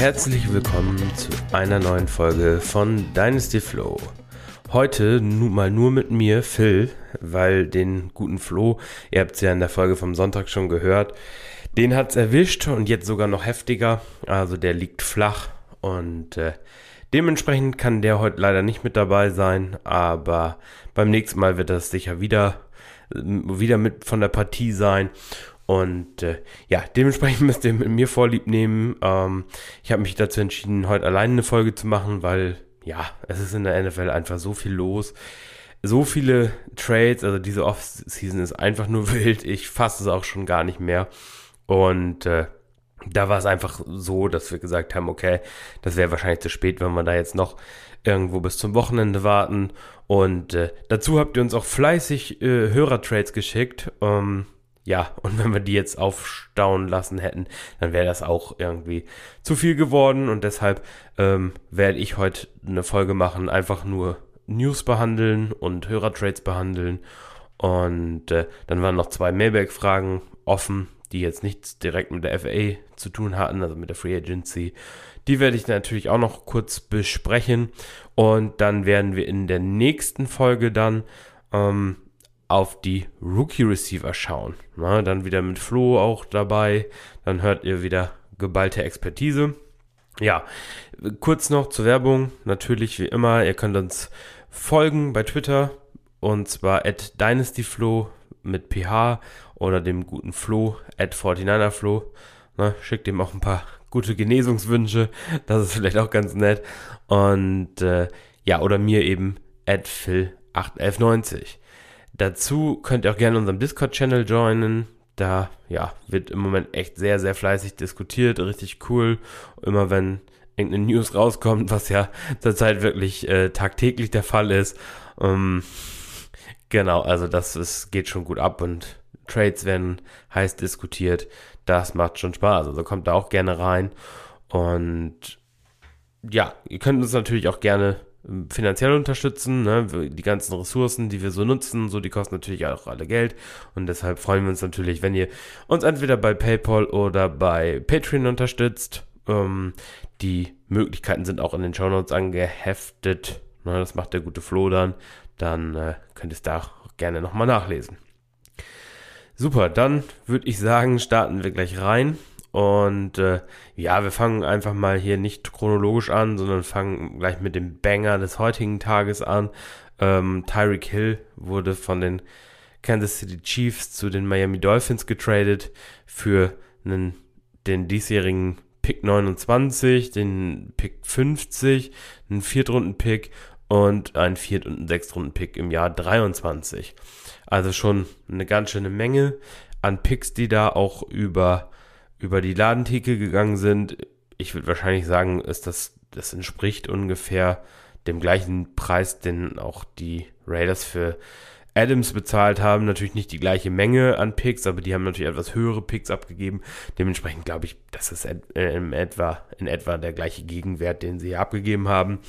Herzlich willkommen zu einer neuen Folge von Dynasty Flow. Heute nun mal nur mit mir, Phil, weil den guten Flo, ihr habt es ja in der Folge vom Sonntag schon gehört, den hat es erwischt und jetzt sogar noch heftiger. Also der liegt flach und äh, dementsprechend kann der heute leider nicht mit dabei sein, aber beim nächsten Mal wird das sicher wieder, wieder mit von der Partie sein. Und äh, ja, dementsprechend müsst ihr mit mir Vorlieb nehmen. Ähm, ich habe mich dazu entschieden, heute alleine eine Folge zu machen, weil ja, es ist in der NFL einfach so viel los. So viele Trades, also diese Off-Season ist einfach nur wild. Ich fasse es auch schon gar nicht mehr. Und äh, da war es einfach so, dass wir gesagt haben, okay, das wäre wahrscheinlich zu spät, wenn wir da jetzt noch irgendwo bis zum Wochenende warten. Und äh, dazu habt ihr uns auch fleißig äh, Hörertrades geschickt. Ähm, ja, und wenn wir die jetzt aufstauen lassen hätten, dann wäre das auch irgendwie zu viel geworden. Und deshalb ähm, werde ich heute eine Folge machen, einfach nur News behandeln und Hörertrades behandeln. Und äh, dann waren noch zwei Mailback-Fragen offen, die jetzt nichts direkt mit der FA zu tun hatten, also mit der Free Agency. Die werde ich natürlich auch noch kurz besprechen. Und dann werden wir in der nächsten Folge dann ähm, auf die Rookie Receiver schauen. Na, dann wieder mit Flo auch dabei. Dann hört ihr wieder geballte Expertise. Ja, kurz noch zur Werbung. Natürlich wie immer, ihr könnt uns folgen bei Twitter und zwar at dynastyflo mit ph oder dem guten Flo at 49erflo. Ne, schickt ihm auch ein paar gute Genesungswünsche. Das ist vielleicht auch ganz nett. Und äh, ja, oder mir eben at phil81190. Dazu könnt ihr auch gerne unserem Discord-Channel joinen. Da ja, wird im Moment echt sehr, sehr fleißig diskutiert. Richtig cool. Immer wenn irgendeine News rauskommt, was ja zurzeit wirklich äh, tagtäglich der Fall ist. Ähm, genau, also das ist, geht schon gut ab und Trades werden heiß diskutiert. Das macht schon Spaß. Also kommt da auch gerne rein. Und ja, ihr könnt uns natürlich auch gerne finanziell unterstützen. Ne? Die ganzen Ressourcen, die wir so nutzen, so die kosten natürlich auch alle Geld. Und deshalb freuen wir uns natürlich, wenn ihr uns entweder bei PayPal oder bei Patreon unterstützt. Ähm, die Möglichkeiten sind auch in den Show Notes angeheftet. Ne? Das macht der gute Flo dann. Dann äh, könnt ihr es da auch gerne nochmal nachlesen. Super, dann würde ich sagen, starten wir gleich rein. Und äh, ja, wir fangen einfach mal hier nicht chronologisch an, sondern fangen gleich mit dem Banger des heutigen Tages an. Ähm, Tyreek Hill wurde von den Kansas City Chiefs zu den Miami Dolphins getradet für einen, den diesjährigen Pick 29, den Pick 50, einen Viertrunden-Pick und einen Viert- und Sechstrunden-Pick im Jahr 23. Also schon eine ganz schöne Menge an Picks, die da auch über, über die Ladentheke gegangen sind. Ich würde wahrscheinlich sagen, ist das, das entspricht ungefähr dem gleichen Preis, den auch die Raiders für Adams bezahlt haben. Natürlich nicht die gleiche Menge an Picks, aber die haben natürlich etwas höhere Picks abgegeben. Dementsprechend glaube ich, das ist in etwa, in etwa der gleiche Gegenwert, den sie abgegeben haben.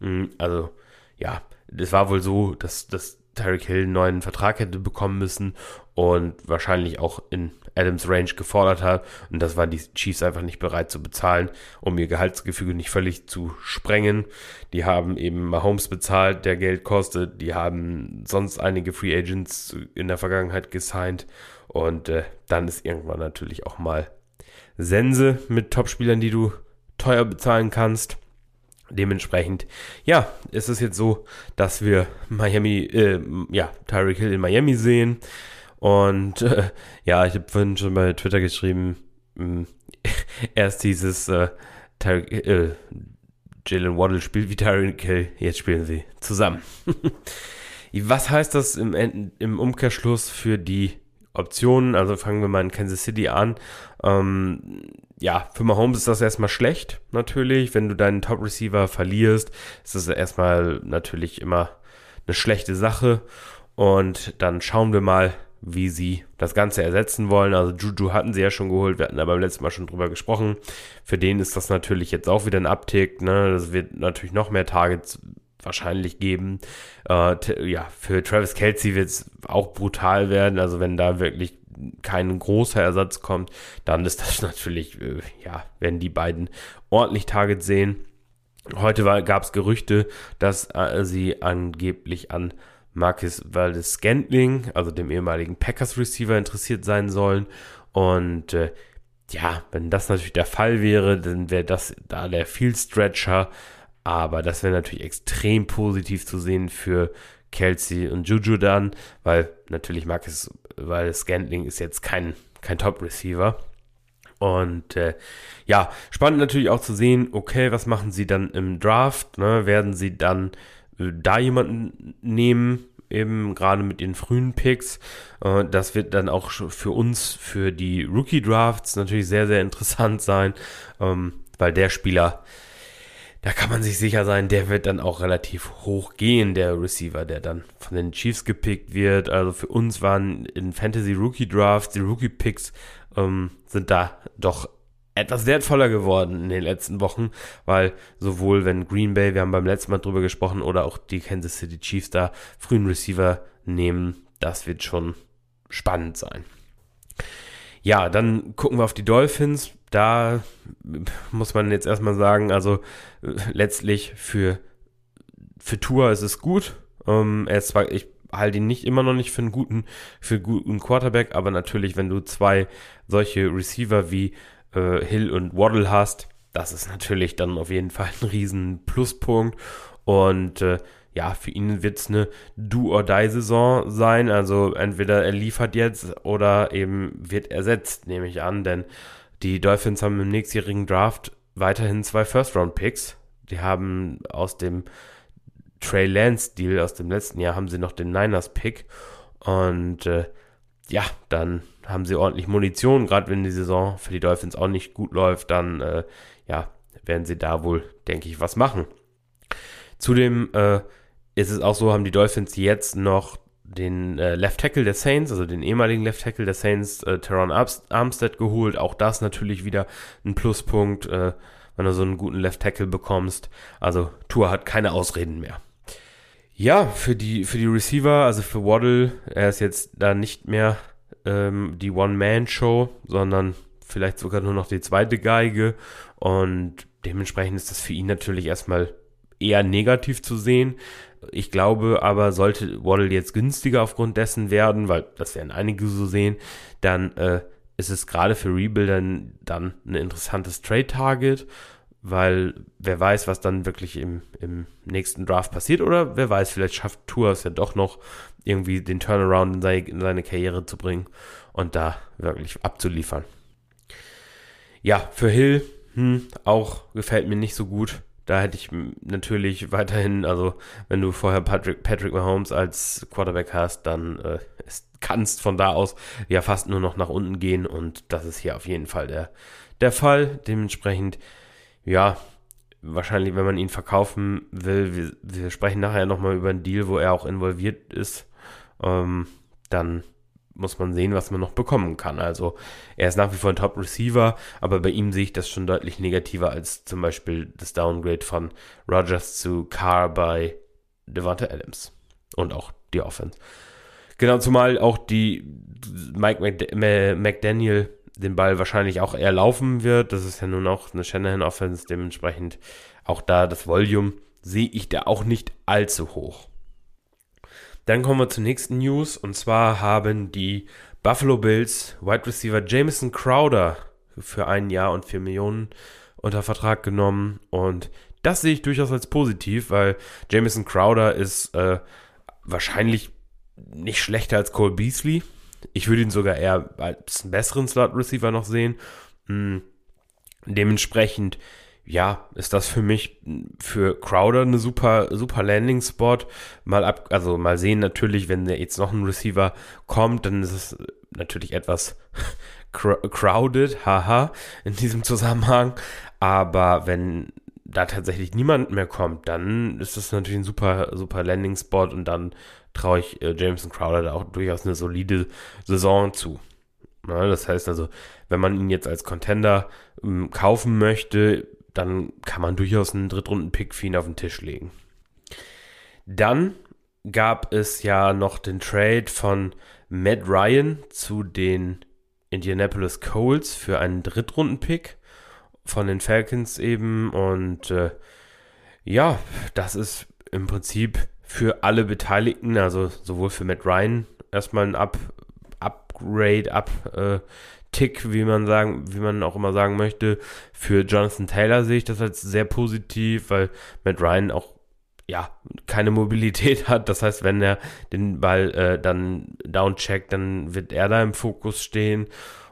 Mm, also, ja, es war wohl so, dass, dass Tyreek Hill einen neuen Vertrag hätte bekommen müssen und wahrscheinlich auch in Adams Range gefordert hat. Und das waren die Chiefs einfach nicht bereit zu bezahlen, um ihr Gehaltsgefüge nicht völlig zu sprengen. Die haben eben Mahomes bezahlt, der Geld kostet. Die haben sonst einige Free Agents in der Vergangenheit gesigned. Und äh, dann ist irgendwann natürlich auch mal Sense mit Topspielern, die du teuer bezahlen kannst. Dementsprechend, ja, ist es jetzt so, dass wir Miami, äh, ja, Tyreek Hill in Miami sehen. Und äh, ja, ich habe vorhin schon bei Twitter geschrieben, mh, erst dieses äh, Tyreek, äh, Jalen Waddle spielt wie Tyreek Hill, jetzt spielen sie zusammen. Was heißt das im, im Umkehrschluss für die Optionen? Also fangen wir mal in Kansas City an. Ähm, ja, für Mahomes ist das erstmal schlecht, natürlich. Wenn du deinen Top-Receiver verlierst, ist das erstmal natürlich immer eine schlechte Sache. Und dann schauen wir mal, wie sie das Ganze ersetzen wollen. Also Juju hatten sie ja schon geholt, wir hatten da beim letzten Mal schon drüber gesprochen. Für den ist das natürlich jetzt auch wieder ein Uptick. Ne? Das wird natürlich noch mehr Targets wahrscheinlich geben. Äh, ja, für Travis Kelsey wird es auch brutal werden. Also wenn da wirklich kein großer Ersatz kommt, dann ist das natürlich, äh, ja, werden die beiden ordentlich Target sehen. Heute gab es Gerüchte, dass äh, sie angeblich an Marcus Valdez Scantling, also dem ehemaligen Packers Receiver, interessiert sein sollen. Und äh, ja, wenn das natürlich der Fall wäre, dann wäre das da der Field Stretcher. Aber das wäre natürlich extrem positiv zu sehen für Kelsey und Juju dann, weil natürlich Marcus, weil Scantling ist jetzt kein, kein Top-Receiver. Und äh, ja, spannend natürlich auch zu sehen, okay, was machen sie dann im Draft? Ne? Werden sie dann äh, da jemanden nehmen, eben gerade mit den frühen Picks? Äh, das wird dann auch für uns, für die Rookie-Drafts natürlich sehr, sehr interessant sein, ähm, weil der Spieler, da kann man sich sicher sein, der wird dann auch relativ hoch gehen, der Receiver, der dann von den Chiefs gepickt wird. Also für uns waren in Fantasy Rookie Drafts die Rookie Picks ähm, sind da doch etwas wertvoller geworden in den letzten Wochen, weil sowohl wenn Green Bay, wir haben beim letzten Mal drüber gesprochen, oder auch die Kansas City Chiefs da frühen Receiver nehmen, das wird schon spannend sein. Ja, dann gucken wir auf die Dolphins. Da muss man jetzt erstmal sagen, also äh, letztlich für, für Tour ist es gut. Ähm, er ist zwar, ich halte ihn nicht immer noch nicht für einen guten, für guten Quarterback, aber natürlich, wenn du zwei solche Receiver wie äh, Hill und Waddle hast, das ist natürlich dann auf jeden Fall ein riesen Pluspunkt. Und äh, ja, für ihn wird es eine Do-or-Die-Saison sein. Also entweder er liefert jetzt oder eben wird ersetzt, nehme ich an. Denn die Dolphins haben im nächstjährigen Draft weiterhin zwei First-Round-Picks. Die haben aus dem Trey Lance Deal aus dem letzten Jahr haben sie noch den Niners Pick und äh, ja, dann haben sie ordentlich Munition, gerade wenn die Saison für die Dolphins auch nicht gut läuft, dann äh, ja, werden sie da wohl, denke ich, was machen. Zudem äh, ist es auch so, haben die Dolphins jetzt noch den äh, Left Tackle der Saints, also den ehemaligen Left Tackle der Saints, äh, Teron Armstead geholt. Auch das natürlich wieder ein Pluspunkt, äh, wenn du so einen guten Left Tackle bekommst. Also Tour hat keine Ausreden mehr. Ja, für die, für die Receiver, also für Waddle, er ist jetzt da nicht mehr ähm, die One-Man-Show, sondern vielleicht sogar nur noch die zweite Geige. Und dementsprechend ist das für ihn natürlich erstmal eher negativ zu sehen. Ich glaube aber, sollte Waddle jetzt günstiger aufgrund dessen werden, weil das werden einige so sehen, dann äh, ist es gerade für Rebuilder dann ein interessantes Trade-Target weil wer weiß, was dann wirklich im, im nächsten Draft passiert oder wer weiß, vielleicht schafft Tour es ja doch noch irgendwie den Turnaround in seine, in seine Karriere zu bringen und da wirklich abzuliefern. Ja, für Hill hm, auch gefällt mir nicht so gut. Da hätte ich natürlich weiterhin, also wenn du vorher Patrick, Patrick Mahomes als Quarterback hast, dann äh, kannst von da aus ja fast nur noch nach unten gehen und das ist hier auf jeden Fall der, der Fall. Dementsprechend ja, wahrscheinlich, wenn man ihn verkaufen will, wir, wir sprechen nachher nochmal über einen Deal, wo er auch involviert ist, ähm, dann muss man sehen, was man noch bekommen kann. Also er ist nach wie vor ein Top-Receiver, aber bei ihm sehe ich das schon deutlich negativer als zum Beispiel das Downgrade von Rogers zu Carr bei Devonta Adams und auch die Offense. Genau, zumal auch die Mike McDaniel den Ball wahrscheinlich auch eher laufen wird. Das ist ja nun auch eine Shanahan-Offense, dementsprechend auch da das Volume sehe ich da auch nicht allzu hoch. Dann kommen wir zur nächsten News und zwar haben die Buffalo Bills Wide Receiver Jameson Crowder für ein Jahr und vier Millionen unter Vertrag genommen und das sehe ich durchaus als positiv, weil Jameson Crowder ist äh, wahrscheinlich nicht schlechter als Cole Beasley. Ich würde ihn sogar eher als einen besseren Slot-Receiver noch sehen. Hm. Dementsprechend, ja, ist das für mich für Crowder eine super, super Landing-Spot. Mal ab, also mal sehen natürlich, wenn jetzt noch ein Receiver kommt, dann ist es natürlich etwas crowded, haha, in diesem Zusammenhang. Aber wenn da tatsächlich niemand mehr kommt, dann ist das natürlich ein super, super Landing-Spot und dann traue ich äh, Jameson Crowder da auch durchaus eine solide Saison zu. Ja, das heißt also, wenn man ihn jetzt als Contender ähm, kaufen möchte, dann kann man durchaus einen Drittrunden-Pick für ihn auf den Tisch legen. Dann gab es ja noch den Trade von Matt Ryan zu den Indianapolis Colts für einen Drittrunden-Pick von den Falcons eben. Und äh, ja, das ist im Prinzip für alle Beteiligten, also sowohl für Matt Ryan erstmal ein Up, Upgrade, Up, äh, Tick, wie man sagen, wie man auch immer sagen möchte. Für Jonathan Taylor sehe ich das als sehr positiv, weil Matt Ryan auch ja, keine Mobilität hat. Das heißt, wenn er den Ball äh, dann downcheckt, dann wird er da im Fokus stehen.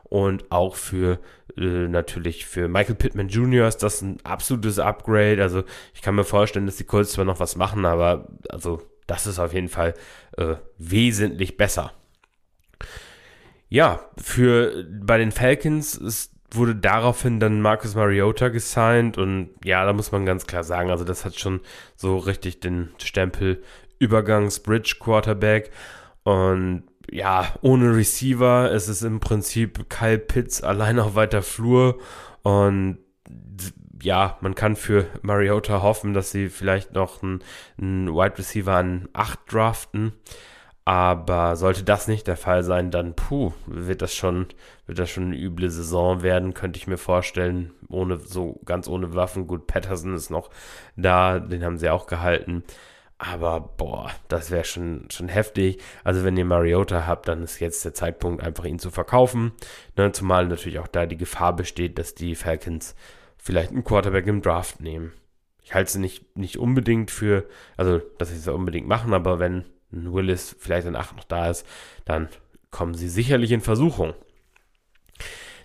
Und auch für äh, natürlich für Michael Pittman Jr. ist das ein absolutes Upgrade. Also ich kann mir vorstellen, dass die Colts zwar noch was machen, aber also das ist auf jeden Fall äh, wesentlich besser. Ja, für bei den Falcons ist wurde daraufhin dann Marcus Mariota gesigned und ja, da muss man ganz klar sagen, also das hat schon so richtig den Stempel Übergangs-Bridge-Quarterback und ja, ohne Receiver, es ist im Prinzip Kyle Pitts allein auf weiter Flur und ja, man kann für Mariota hoffen, dass sie vielleicht noch einen, einen Wide Receiver an 8 draften. Aber sollte das nicht der Fall sein, dann puh, wird das schon, wird das schon eine üble Saison werden, könnte ich mir vorstellen. Ohne, so ganz ohne Waffen. Gut, Patterson ist noch da, den haben sie auch gehalten. Aber boah, das wäre schon, schon heftig. Also wenn ihr Mariota habt, dann ist jetzt der Zeitpunkt, einfach ihn zu verkaufen. Ne, zumal natürlich auch da die Gefahr besteht, dass die Falcons vielleicht einen Quarterback im Draft nehmen. Ich halte es nicht, nicht unbedingt für, also dass sie es unbedingt machen, aber wenn Willis vielleicht in 8 noch da ist, dann kommen sie sicherlich in Versuchung.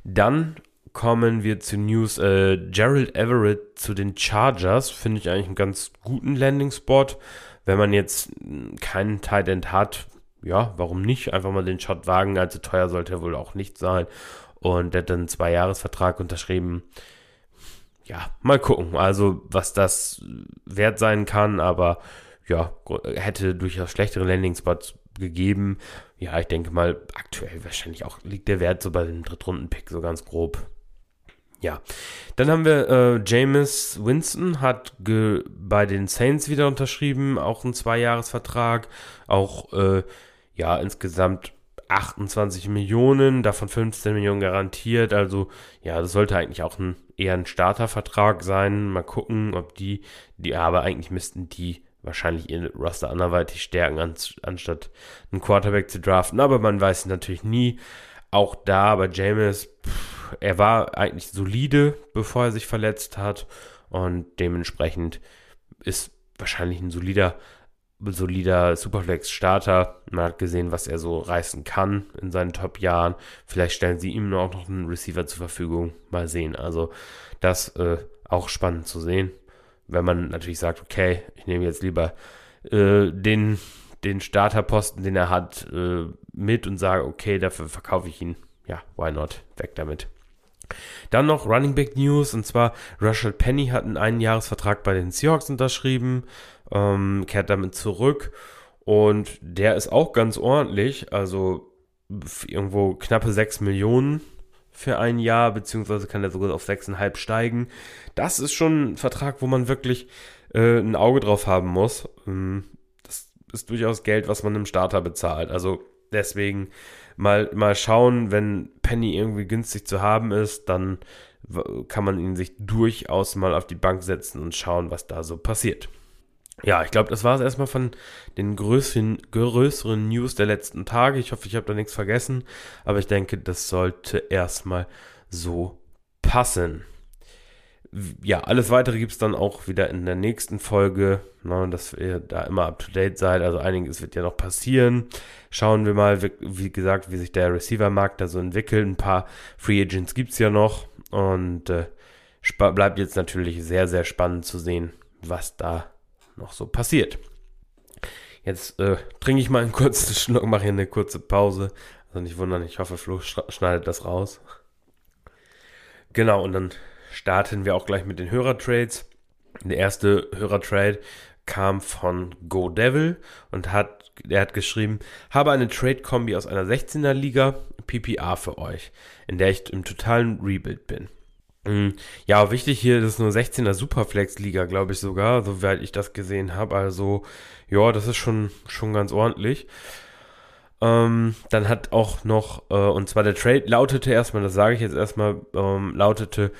Dann kommen wir zu News. Äh, Gerald Everett zu den Chargers finde ich eigentlich einen ganz guten Landing-Spot. Wenn man jetzt keinen Tight End hat, ja, warum nicht? Einfach mal den Shot wagen. Allzu teuer sollte er wohl auch nicht sein. Und der hat dann einen Zwei-Jahres-Vertrag unterschrieben. Ja, mal gucken. Also, was das wert sein kann, aber ja, hätte durchaus schlechtere Landing-Spots gegeben. Ja, ich denke mal, aktuell wahrscheinlich auch liegt der Wert so bei dem Drittrunden-Pick so ganz grob. Ja, dann haben wir äh, Jameis Winston, hat bei den Saints wieder unterschrieben, auch ein Zweijahresvertrag, auch äh, ja insgesamt 28 Millionen, davon 15 Millionen garantiert. Also ja, das sollte eigentlich auch ein eher ein Startervertrag sein. Mal gucken, ob die, die aber eigentlich müssten die wahrscheinlich ihr Roster anderweitig stärken, anstatt einen Quarterback zu draften. Aber man weiß natürlich nie. Auch da bei James, er war eigentlich solide, bevor er sich verletzt hat. Und dementsprechend ist wahrscheinlich ein solider, solider Superflex-Starter. Man hat gesehen, was er so reißen kann in seinen Top-Jahren. Vielleicht stellen sie ihm auch noch einen Receiver zur Verfügung. Mal sehen. Also das äh, auch spannend zu sehen wenn man natürlich sagt, okay, ich nehme jetzt lieber äh, den, den Starterposten, den er hat, äh, mit und sage, okay, dafür verkaufe ich ihn. Ja, why not? Weg damit. Dann noch Running Back News und zwar Russell Penny hat einen Einjahresvertrag bei den Seahawks unterschrieben, ähm, kehrt damit zurück und der ist auch ganz ordentlich, also irgendwo knappe 6 Millionen für ein Jahr, beziehungsweise kann er sogar auf 6,5 steigen. Das ist schon ein Vertrag, wo man wirklich äh, ein Auge drauf haben muss. Ähm, das ist durchaus Geld, was man im Starter bezahlt. Also deswegen mal, mal schauen, wenn Penny irgendwie günstig zu haben ist, dann kann man ihn sich durchaus mal auf die Bank setzen und schauen, was da so passiert. Ja, ich glaube, das war es erstmal von den größeren, größeren News der letzten Tage. Ich hoffe, ich habe da nichts vergessen, aber ich denke, das sollte erstmal so passen. Ja, alles weitere gibt es dann auch wieder in der nächsten Folge, ne, dass ihr da immer up to date seid. Also einiges wird ja noch passieren. Schauen wir mal, wie, wie gesagt, wie sich der Receiver-Markt da so entwickelt. Ein paar Free Agents gibt es ja noch und äh, bleibt jetzt natürlich sehr, sehr spannend zu sehen, was da noch so passiert. Jetzt äh, trinke ich mal einen kurzen Schluck, mache hier eine kurze Pause. Also nicht wundern, ich hoffe, Flo schneidet das raus. Genau, und dann starten wir auch gleich mit den Hörertrades. Der erste Hörertrade kam von Go Devil und hat, er hat geschrieben, habe eine Trade-Kombi aus einer 16er Liga PPA für euch, in der ich im totalen Rebuild bin. Mm, ja, wichtig hier, das ist nur 16er Superflex-Liga, glaube ich sogar, soweit ich das gesehen habe. Also, ja, das ist schon, schon ganz ordentlich. Ähm, dann hat auch noch, äh, und zwar der Trade lautete erstmal, das sage ich jetzt erstmal, ähm, lautete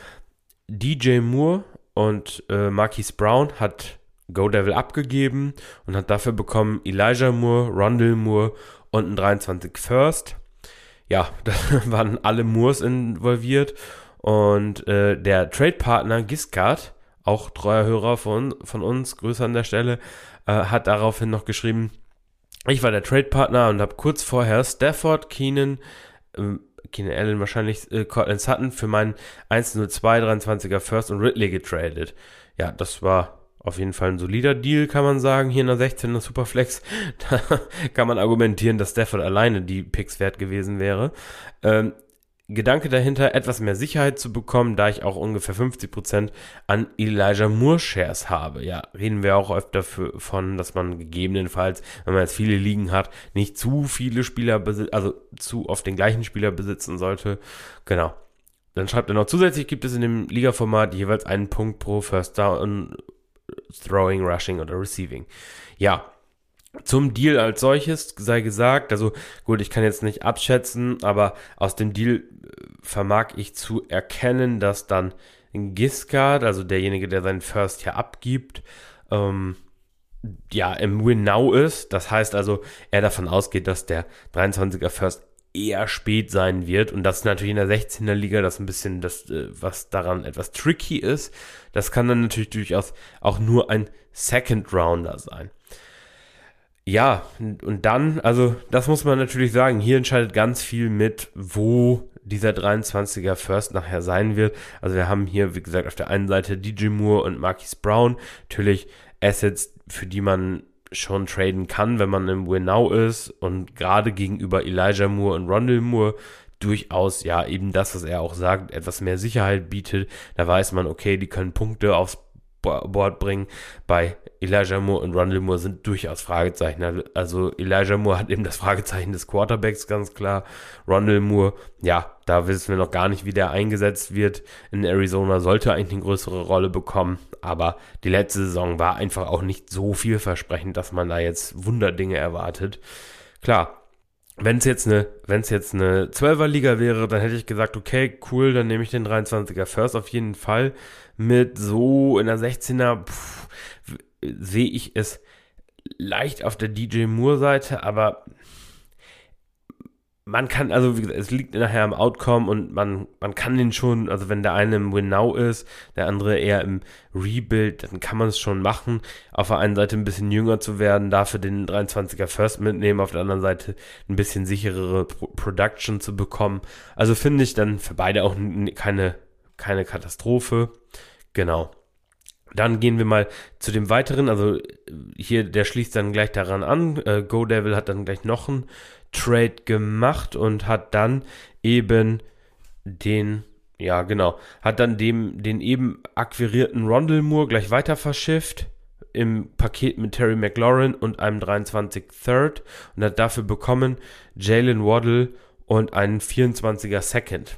DJ Moore und äh, Marquise Brown hat Go Devil abgegeben und hat dafür bekommen Elijah Moore, Rondell Moore und ein 23 First. Ja, da waren alle Moores involviert und äh, der Trade-Partner Giscard, auch treuer Hörer von, von uns, Grüße an der Stelle, äh, hat daraufhin noch geschrieben, ich war der Trade-Partner und habe kurz vorher Stafford, Keenan, äh, Keenan Allen wahrscheinlich, äh, Cortland Sutton für meinen 102 23er First und Ridley getradet. Ja, das war auf jeden Fall ein solider Deal, kann man sagen, hier in der 16er Superflex. Da kann man argumentieren, dass Stafford alleine die Picks wert gewesen wäre. Ähm, Gedanke dahinter, etwas mehr Sicherheit zu bekommen, da ich auch ungefähr 50% an Elijah Moore Shares habe. Ja, reden wir auch öfter für, von, dass man gegebenenfalls, wenn man jetzt viele liegen hat, nicht zu viele Spieler besitzt, also zu oft den gleichen Spieler besitzen sollte. Genau. Dann schreibt er noch, zusätzlich gibt es in dem Liga-Format jeweils einen Punkt pro First Down, Throwing, Rushing oder Receiving. Ja, zum Deal als solches sei gesagt, also gut, ich kann jetzt nicht abschätzen, aber aus dem Deal äh, vermag ich zu erkennen, dass dann Giscard, also derjenige, der seinen First hier abgibt, ähm, ja, im Win Now ist. Das heißt also, er davon ausgeht, dass der 23er First eher spät sein wird. Und das ist natürlich in der 16er Liga das ein bisschen das, äh, was daran etwas tricky ist. Das kann dann natürlich durchaus auch nur ein Second Rounder sein. Ja, und dann, also das muss man natürlich sagen, hier entscheidet ganz viel mit, wo dieser 23er First nachher sein wird. Also wir haben hier, wie gesagt, auf der einen Seite DJ Moore und Marquis Brown, natürlich Assets, für die man schon traden kann, wenn man im Winnow ist und gerade gegenüber Elijah Moore und Rondell Moore durchaus, ja, eben das, was er auch sagt, etwas mehr Sicherheit bietet. Da weiß man, okay, die können Punkte aufs Board bringen. Bei Elijah Moore und Rondell Moore sind durchaus Fragezeichen. Also Elijah Moore hat eben das Fragezeichen des Quarterbacks ganz klar. Rondell Moore, ja, da wissen wir noch gar nicht, wie der eingesetzt wird. In Arizona sollte eigentlich eine größere Rolle bekommen. Aber die letzte Saison war einfach auch nicht so vielversprechend, dass man da jetzt Wunderdinge erwartet. Klar, wenn es jetzt eine, wenn es jetzt eine 12er Liga wäre, dann hätte ich gesagt, okay, cool, dann nehme ich den 23er First auf jeden Fall mit so in der 16er sehe ich es leicht auf der DJ Moore Seite, aber man kann, also wie gesagt, es liegt nachher am Outcome und man, man kann den schon, also wenn der eine im Win Now ist, der andere eher im Rebuild, dann kann man es schon machen. Auf der einen Seite ein bisschen jünger zu werden, dafür den 23er First mitnehmen, auf der anderen Seite ein bisschen sicherere Pro Production zu bekommen. Also finde ich dann für beide auch keine, keine Katastrophe. Genau. Dann gehen wir mal zu dem weiteren, also hier, der schließt dann gleich daran an. Äh, Go Devil hat dann gleich noch einen Trade gemacht und hat dann eben den, ja genau, hat dann dem, den eben akquirierten Rondell Moore gleich weiter verschifft im Paket mit Terry McLaurin und einem 23 Third und hat dafür bekommen Jalen Waddle und einen 24er Second.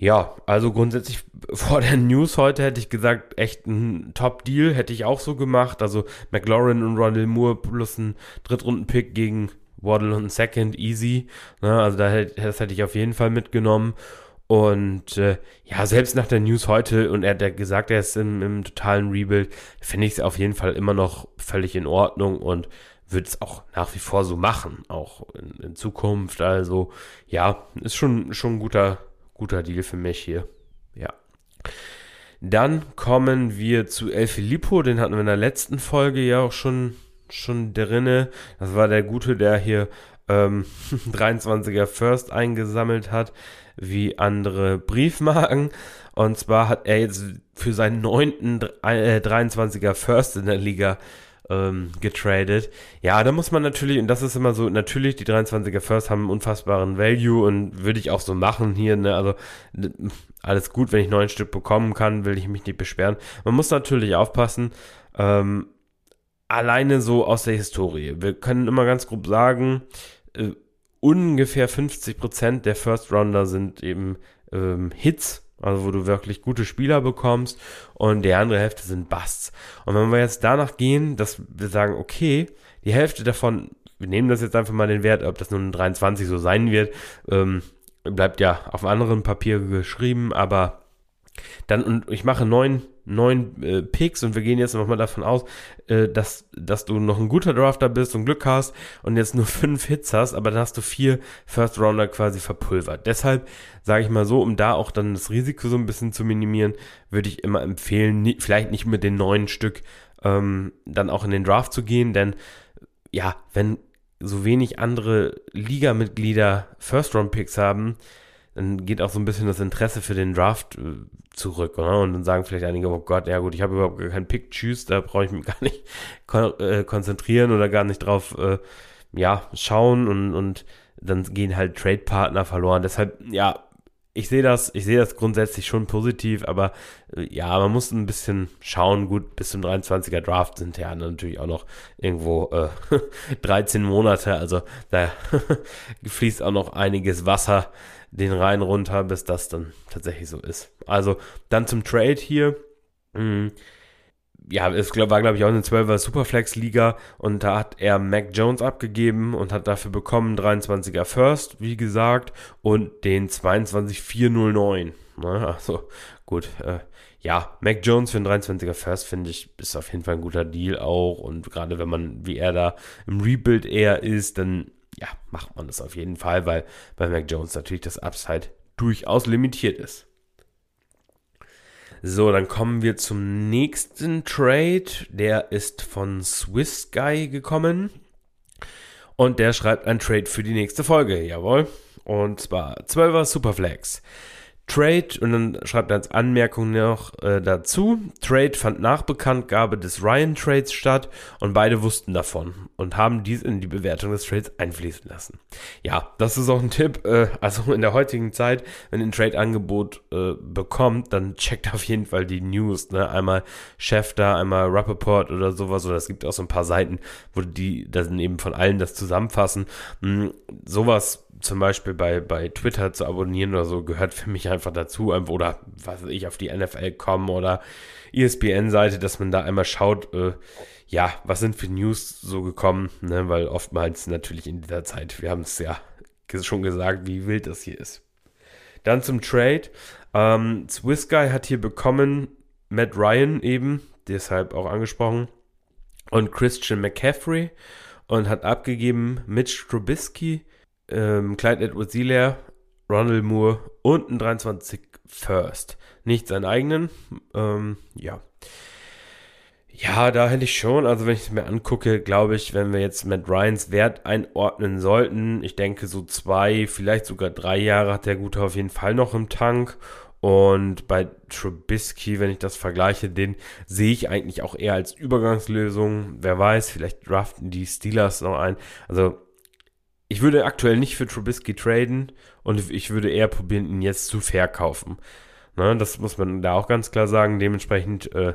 Ja, also grundsätzlich vor der News heute hätte ich gesagt, echt ein Top-Deal, hätte ich auch so gemacht. Also McLaurin und Rondell Moore plus ein Drittrunden-Pick gegen Waddle und Second, easy. Ne? Also da, das hätte ich auf jeden Fall mitgenommen. Und äh, ja, selbst nach der News heute, und er hat ja gesagt, er ist im, im totalen Rebuild, finde ich es auf jeden Fall immer noch völlig in Ordnung und würde es auch nach wie vor so machen, auch in, in Zukunft. Also ja, ist schon, schon ein guter, guter Deal für mich hier. Ja. Dann kommen wir zu El Filippo, den hatten wir in der letzten Folge ja auch schon, schon drinne. Das war der Gute, der hier ähm, 23er First eingesammelt hat, wie andere Briefmarken. Und zwar hat er jetzt für seinen neunten äh, 23er First in der Liga ähm, getradet. Ja, da muss man natürlich, und das ist immer so, natürlich, die 23er First haben einen unfassbaren Value und würde ich auch so machen hier, ne? Also alles gut, wenn ich neun Stück bekommen kann, will ich mich nicht beschweren. Man muss natürlich aufpassen, ähm, alleine so aus der Historie. Wir können immer ganz grob sagen, äh, ungefähr 50% der First Rounder sind eben ähm, Hits also wo du wirklich gute Spieler bekommst und die andere Hälfte sind Busts. Und wenn wir jetzt danach gehen, dass wir sagen, okay, die Hälfte davon wir nehmen das jetzt einfach mal den Wert, ob das nun 23 so sein wird, ähm, bleibt ja auf anderen Papier geschrieben, aber dann, und ich mache neun, neun äh, Picks und wir gehen jetzt nochmal davon aus, äh, dass, dass du noch ein guter Drafter bist und Glück hast und jetzt nur fünf Hits hast, aber dann hast du vier First Rounder quasi verpulvert. Deshalb sage ich mal so, um da auch dann das Risiko so ein bisschen zu minimieren, würde ich immer empfehlen, nie, vielleicht nicht mit den neun Stück ähm, dann auch in den Draft zu gehen, denn ja, wenn so wenig andere Liga-Mitglieder First-Round-Picks haben, dann geht auch so ein bisschen das Interesse für den Draft äh, zurück. Oder? Und dann sagen vielleicht einige, oh Gott, ja gut, ich habe überhaupt keinen Pick, tschüss, da brauche ich mich gar nicht kon äh, konzentrieren oder gar nicht drauf äh, ja, schauen und, und dann gehen halt Trade-Partner verloren. Deshalb, ja, ich sehe das, ich sehe das grundsätzlich schon positiv, aber äh, ja, man muss ein bisschen schauen. Gut, bis zum 23er Draft sind ja natürlich auch noch irgendwo äh, 13 Monate, also da fließt auch noch einiges Wasser den Rhein runter, bis das dann tatsächlich so ist. Also dann zum Trade hier. Hm ja, es war, glaube ich, auch eine 12er Superflex-Liga und da hat er Mac Jones abgegeben und hat dafür bekommen 23er First, wie gesagt, und den 22409. Ne? Also gut, äh, ja, Mac Jones für einen 23er First, finde ich, ist auf jeden Fall ein guter Deal auch und gerade wenn man, wie er da im Rebuild eher ist, dann ja, macht man das auf jeden Fall, weil bei Mac Jones natürlich das Upside durchaus limitiert ist. So, dann kommen wir zum nächsten Trade. Der ist von Swiss Guy gekommen. Und der schreibt ein Trade für die nächste Folge, jawohl. Und zwar 12er Superflex. Trade und dann schreibt er als Anmerkung noch äh, dazu. Trade fand nach Bekanntgabe des Ryan Trades statt und beide wussten davon und haben dies in die Bewertung des Trades einfließen lassen. Ja, das ist auch ein Tipp. Äh, also in der heutigen Zeit, wenn ihr ein Trade-Angebot äh, bekommt, dann checkt auf jeden Fall die News. Ne? Einmal Chef da, einmal Rappaport oder sowas. Oder es gibt auch so ein paar Seiten, wo die dann eben von allen das zusammenfassen. Hm, sowas zum Beispiel bei, bei Twitter zu abonnieren oder so, gehört für mich einfach dazu. Oder was weiß ich, auf die NFL.com oder ESPN-Seite, dass man da einmal schaut, äh, ja, was sind für News so gekommen, ne? weil oftmals natürlich in dieser Zeit, wir haben es ja schon gesagt, wie wild das hier ist. Dann zum Trade. Ähm, Swiss Guy hat hier bekommen Matt Ryan eben, deshalb auch angesprochen, und Christian McCaffrey und hat abgegeben Mitch Trubisky, ähm, Clyde Edwards Hilaire, Ronald Moore und ein 23 First. Nicht seinen eigenen. Ähm, ja. Ja, da hätte ich schon, also wenn ich es mir angucke, glaube ich, wenn wir jetzt Matt Ryans Wert einordnen sollten, ich denke so zwei, vielleicht sogar drei Jahre hat der Gute auf jeden Fall noch im Tank. Und bei Trubisky, wenn ich das vergleiche, den sehe ich eigentlich auch eher als Übergangslösung. Wer weiß, vielleicht draften die Steelers noch ein. Also ich würde aktuell nicht für Trubisky traden und ich würde eher probieren, ihn jetzt zu verkaufen. Ne, das muss man da auch ganz klar sagen. Dementsprechend, äh,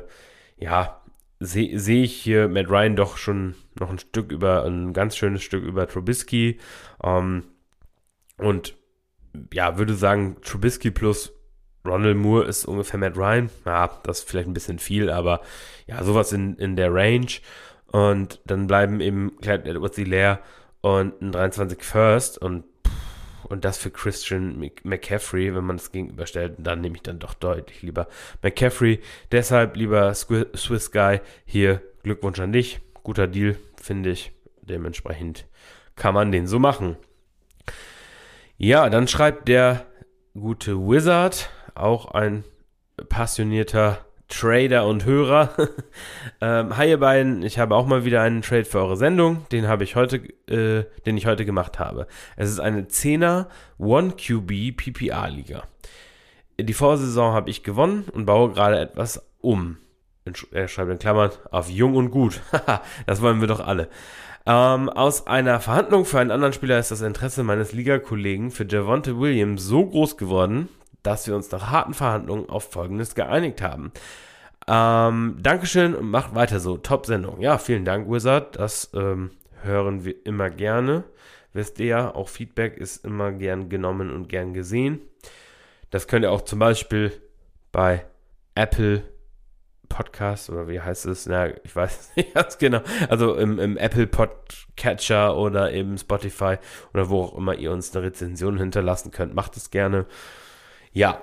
ja, sehe seh ich hier Matt Ryan doch schon noch ein Stück über, ein ganz schönes Stück über Trubisky. Ähm, und ja, würde sagen, Trubisky plus Ronald Moore ist ungefähr Matt Ryan. Ja, das ist vielleicht ein bisschen viel, aber ja, sowas in, in der Range. Und dann bleiben eben Clyde Edwards leer und ein 23 First und und das für Christian McCaffrey, wenn man es gegenüberstellt, dann nehme ich dann doch deutlich lieber McCaffrey. Deshalb lieber Swiss Guy hier Glückwunsch an dich. Guter Deal, finde ich. Dementsprechend kann man den so machen. Ja, dann schreibt der gute Wizard, auch ein passionierter Trader und Hörer. ähm, hi ihr beiden, ich habe auch mal wieder einen Trade für eure Sendung, den habe ich heute, äh, den ich heute gemacht habe. Es ist eine 10er One QB PPA Liga. Die Vorsaison habe ich gewonnen und baue gerade etwas um. Er schreibt in Klammern auf jung und gut. das wollen wir doch alle. Ähm, aus einer Verhandlung für einen anderen Spieler ist das Interesse meines Ligakollegen für Javonte Williams so groß geworden, dass wir uns nach harten Verhandlungen auf Folgendes geeinigt haben. Ähm, Dankeschön und macht weiter so. Top-Sendung. Ja, vielen Dank, Wizard. Das ähm, hören wir immer gerne. Wisst ihr ja, auch Feedback ist immer gern genommen und gern gesehen. Das könnt ihr auch zum Beispiel bei Apple Podcast oder wie heißt es? Na, ich weiß nicht ganz genau. Also im, im Apple Podcatcher oder im Spotify oder wo auch immer ihr uns eine Rezension hinterlassen könnt, macht es gerne. Ja,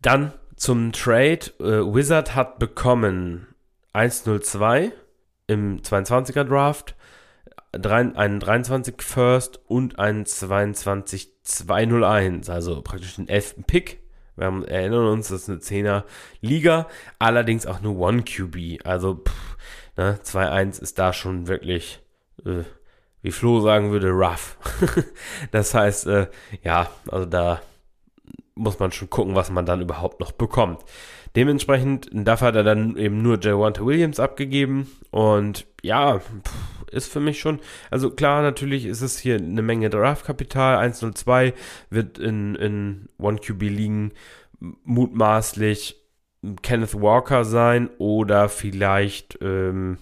dann zum Trade. Äh, Wizard hat bekommen 102 im 22er Draft, einen 23 First und einen 22 201, also praktisch den 11. Pick. Wir haben, erinnern uns, das ist eine 10er Liga, allerdings auch nur One QB. Also ne, 2-1 ist da schon wirklich, äh, wie Flo sagen würde, rough. das heißt, äh, ja, also da muss man schon gucken, was man dann überhaupt noch bekommt. Dementsprechend, dafür hat er dann eben nur Javante Williams abgegeben und ja, ist für mich schon, also klar, natürlich ist es hier eine Menge Draftkapital, 102 wird in, in 1QB liegen mutmaßlich Kenneth Walker sein oder vielleicht ähm,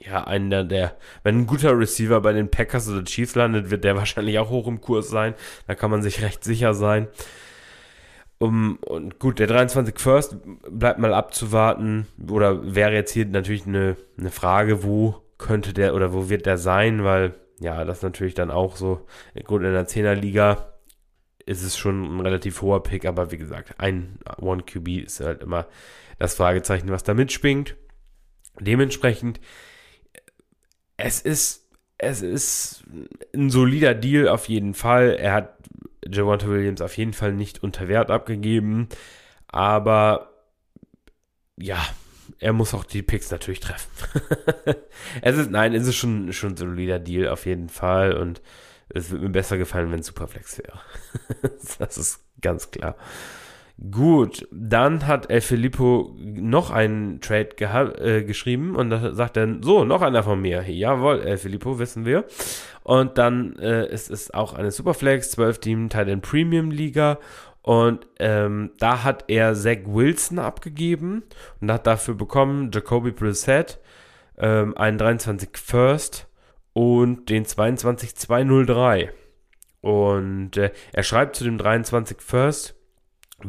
ja einer der, wenn ein guter Receiver bei den Packers oder Chiefs landet, wird der wahrscheinlich auch hoch im Kurs sein. Da kann man sich recht sicher sein. Um, und gut, der 23 First bleibt mal abzuwarten. Oder wäre jetzt hier natürlich eine, eine Frage, wo könnte der oder wo wird der sein, weil ja, das natürlich dann auch so, gut, in der 10er Liga ist es schon ein relativ hoher Pick, aber wie gesagt, ein One QB ist halt immer das Fragezeichen, was da mitschwingt. Dementsprechend, es ist, es ist ein solider Deal auf jeden Fall. Er hat Javante Williams auf jeden Fall nicht unter Wert abgegeben. Aber ja, er muss auch die Picks natürlich treffen. es ist, nein, es ist schon, schon ein solider Deal auf jeden Fall. Und es würde mir besser gefallen, wenn es Superflex wäre. das ist ganz klar. Gut, dann hat El Filippo noch einen Trade äh, geschrieben und da sagt er, so, noch einer von mir. Jawohl, El Filippo, wissen wir. Und dann äh, ist es auch eine Superflex, 12 Team Titan Premium Liga. Und ähm, da hat er Zach Wilson abgegeben und hat dafür bekommen Jacoby Brissett, ähm, einen 23 First und den 22203. Und äh, er schreibt zu dem 23 First,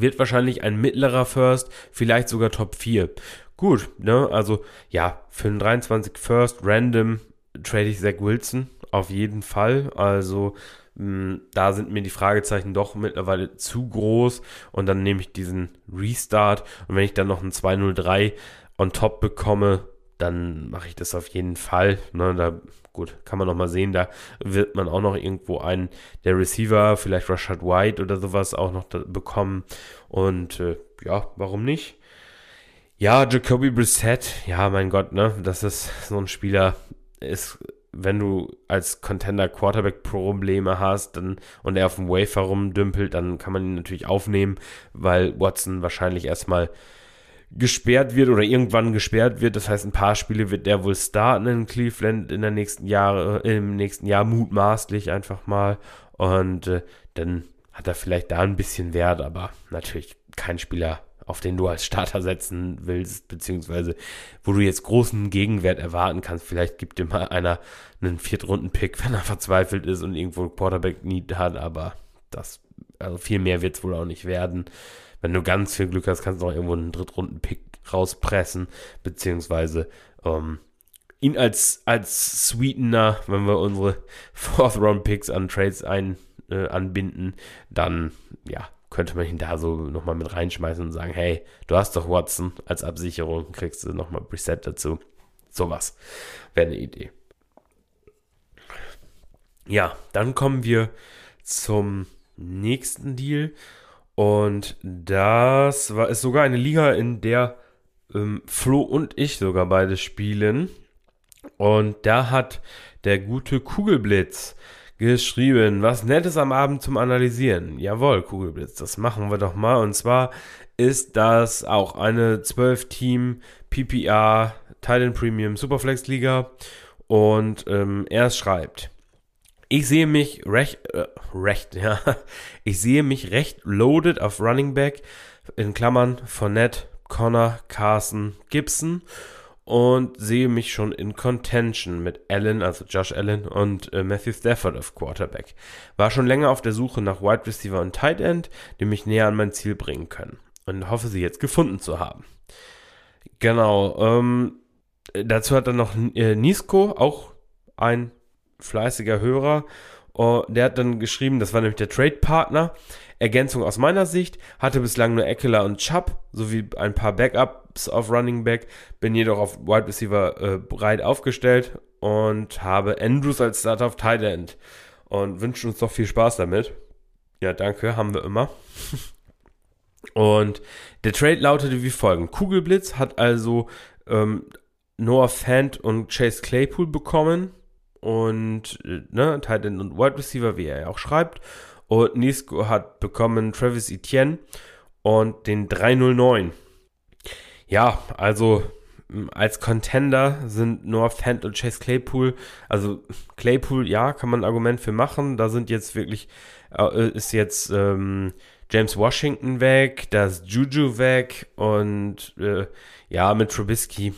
wird wahrscheinlich ein mittlerer First, vielleicht sogar Top 4. Gut, ne? Also ja, für einen 23 First random trade ich Zach Wilson auf jeden Fall. Also mh, hm, da sind mir die Fragezeichen doch mittlerweile zu groß und dann nehme ich diesen Restart und wenn ich dann noch einen 203 on top bekomme, dann mache ich das auf jeden Fall. Ne, da gut, kann man noch mal sehen, da wird man auch noch irgendwo einen der Receiver, vielleicht Rashad White oder sowas auch noch bekommen. Und äh, ja, warum nicht? Ja, Jacoby Brissett, ja, mein Gott, ne, das ist so ein Spieler, ist, wenn du als Contender Quarterback Probleme hast dann, und er auf dem Wafer rumdümpelt, dann kann man ihn natürlich aufnehmen, weil Watson wahrscheinlich erstmal gesperrt wird oder irgendwann gesperrt wird. Das heißt, ein paar Spiele wird der wohl starten in Cleveland in der nächsten Jahre, im nächsten Jahr mutmaßlich einfach mal. Und äh, dann hat er vielleicht da ein bisschen Wert, aber natürlich kein Spieler, auf den du als Starter setzen willst, beziehungsweise wo du jetzt großen Gegenwert erwarten kannst. Vielleicht gibt dir mal einer einen Viertrunden-Pick, wenn er verzweifelt ist und irgendwo Quarterback-Need hat, aber das, also viel mehr wird es wohl auch nicht werden wenn du ganz viel Glück hast, kannst du auch irgendwo einen Drittrunden-Pick rauspressen, beziehungsweise ähm, ihn als, als Sweetener, wenn wir unsere Fourth-Round-Picks an Trades ein, äh, anbinden, dann, ja, könnte man ihn da so nochmal mit reinschmeißen und sagen, hey, du hast doch Watson als Absicherung, kriegst du nochmal Preset dazu. Sowas wäre eine Idee. Ja, dann kommen wir zum nächsten Deal. Und das war, ist sogar eine Liga, in der ähm, Flo und ich sogar beide spielen. Und da hat der gute Kugelblitz geschrieben, was Nettes am Abend zum Analysieren. Jawohl, Kugelblitz, das machen wir doch mal. Und zwar ist das auch eine 12-Team PPR Titan Premium Superflex Liga. Und ähm, er schreibt, ich sehe mich recht, äh, recht, ja, ich sehe mich recht loaded auf Running Back, in Klammern Fournette, Connor, Carson, Gibson und sehe mich schon in Contention mit Allen, also Josh Allen und äh, Matthew Stafford auf Quarterback. War schon länger auf der Suche nach Wide Receiver und Tight End, die mich näher an mein Ziel bringen können und hoffe sie jetzt gefunden zu haben. Genau. Ähm, dazu hat dann noch äh, Nisko, auch ein fleißiger Hörer. Uh, der hat dann geschrieben, das war nämlich der Trade-Partner. Ergänzung aus meiner Sicht, hatte bislang nur Eckler und Chubb sowie ein paar Backups auf Running Back, bin jedoch auf Wide Receiver äh, breit aufgestellt und habe Andrews als Starter auf Tight End und wünschen uns doch viel Spaß damit. Ja, danke, haben wir immer. und der Trade lautete wie folgt. Kugelblitz hat also ähm, Noah Fant und Chase Claypool bekommen und äh, ne, Tight End und Wide Receiver, wie er ja auch schreibt. Und Nisco hat bekommen Travis Etienne und den 309. Ja, also als Contender sind Noah Fant und Chase Claypool. Also Claypool, ja, kann man ein Argument für machen. Da sind jetzt wirklich, äh, ist jetzt ähm, James Washington weg, da ist Juju weg und äh, ja, mit Trubisky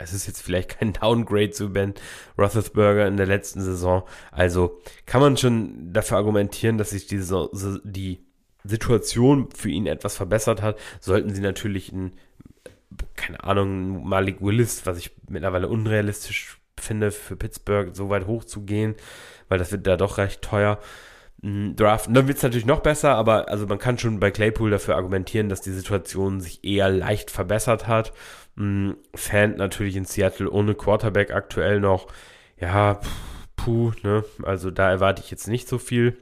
es ist jetzt vielleicht kein Downgrade zu Ben Roethlisberger in der letzten Saison. Also kann man schon dafür argumentieren, dass sich diese, die Situation für ihn etwas verbessert hat. Sollten sie natürlich ein, keine Ahnung, Malik Willis, was ich mittlerweile unrealistisch finde, für Pittsburgh so weit hoch zu gehen, weil das wird da doch recht teuer draften. Dann wird es natürlich noch besser, aber also man kann schon bei Claypool dafür argumentieren, dass die Situation sich eher leicht verbessert hat. Fan natürlich in Seattle ohne Quarterback aktuell noch. Ja, puh, ne? Also da erwarte ich jetzt nicht so viel.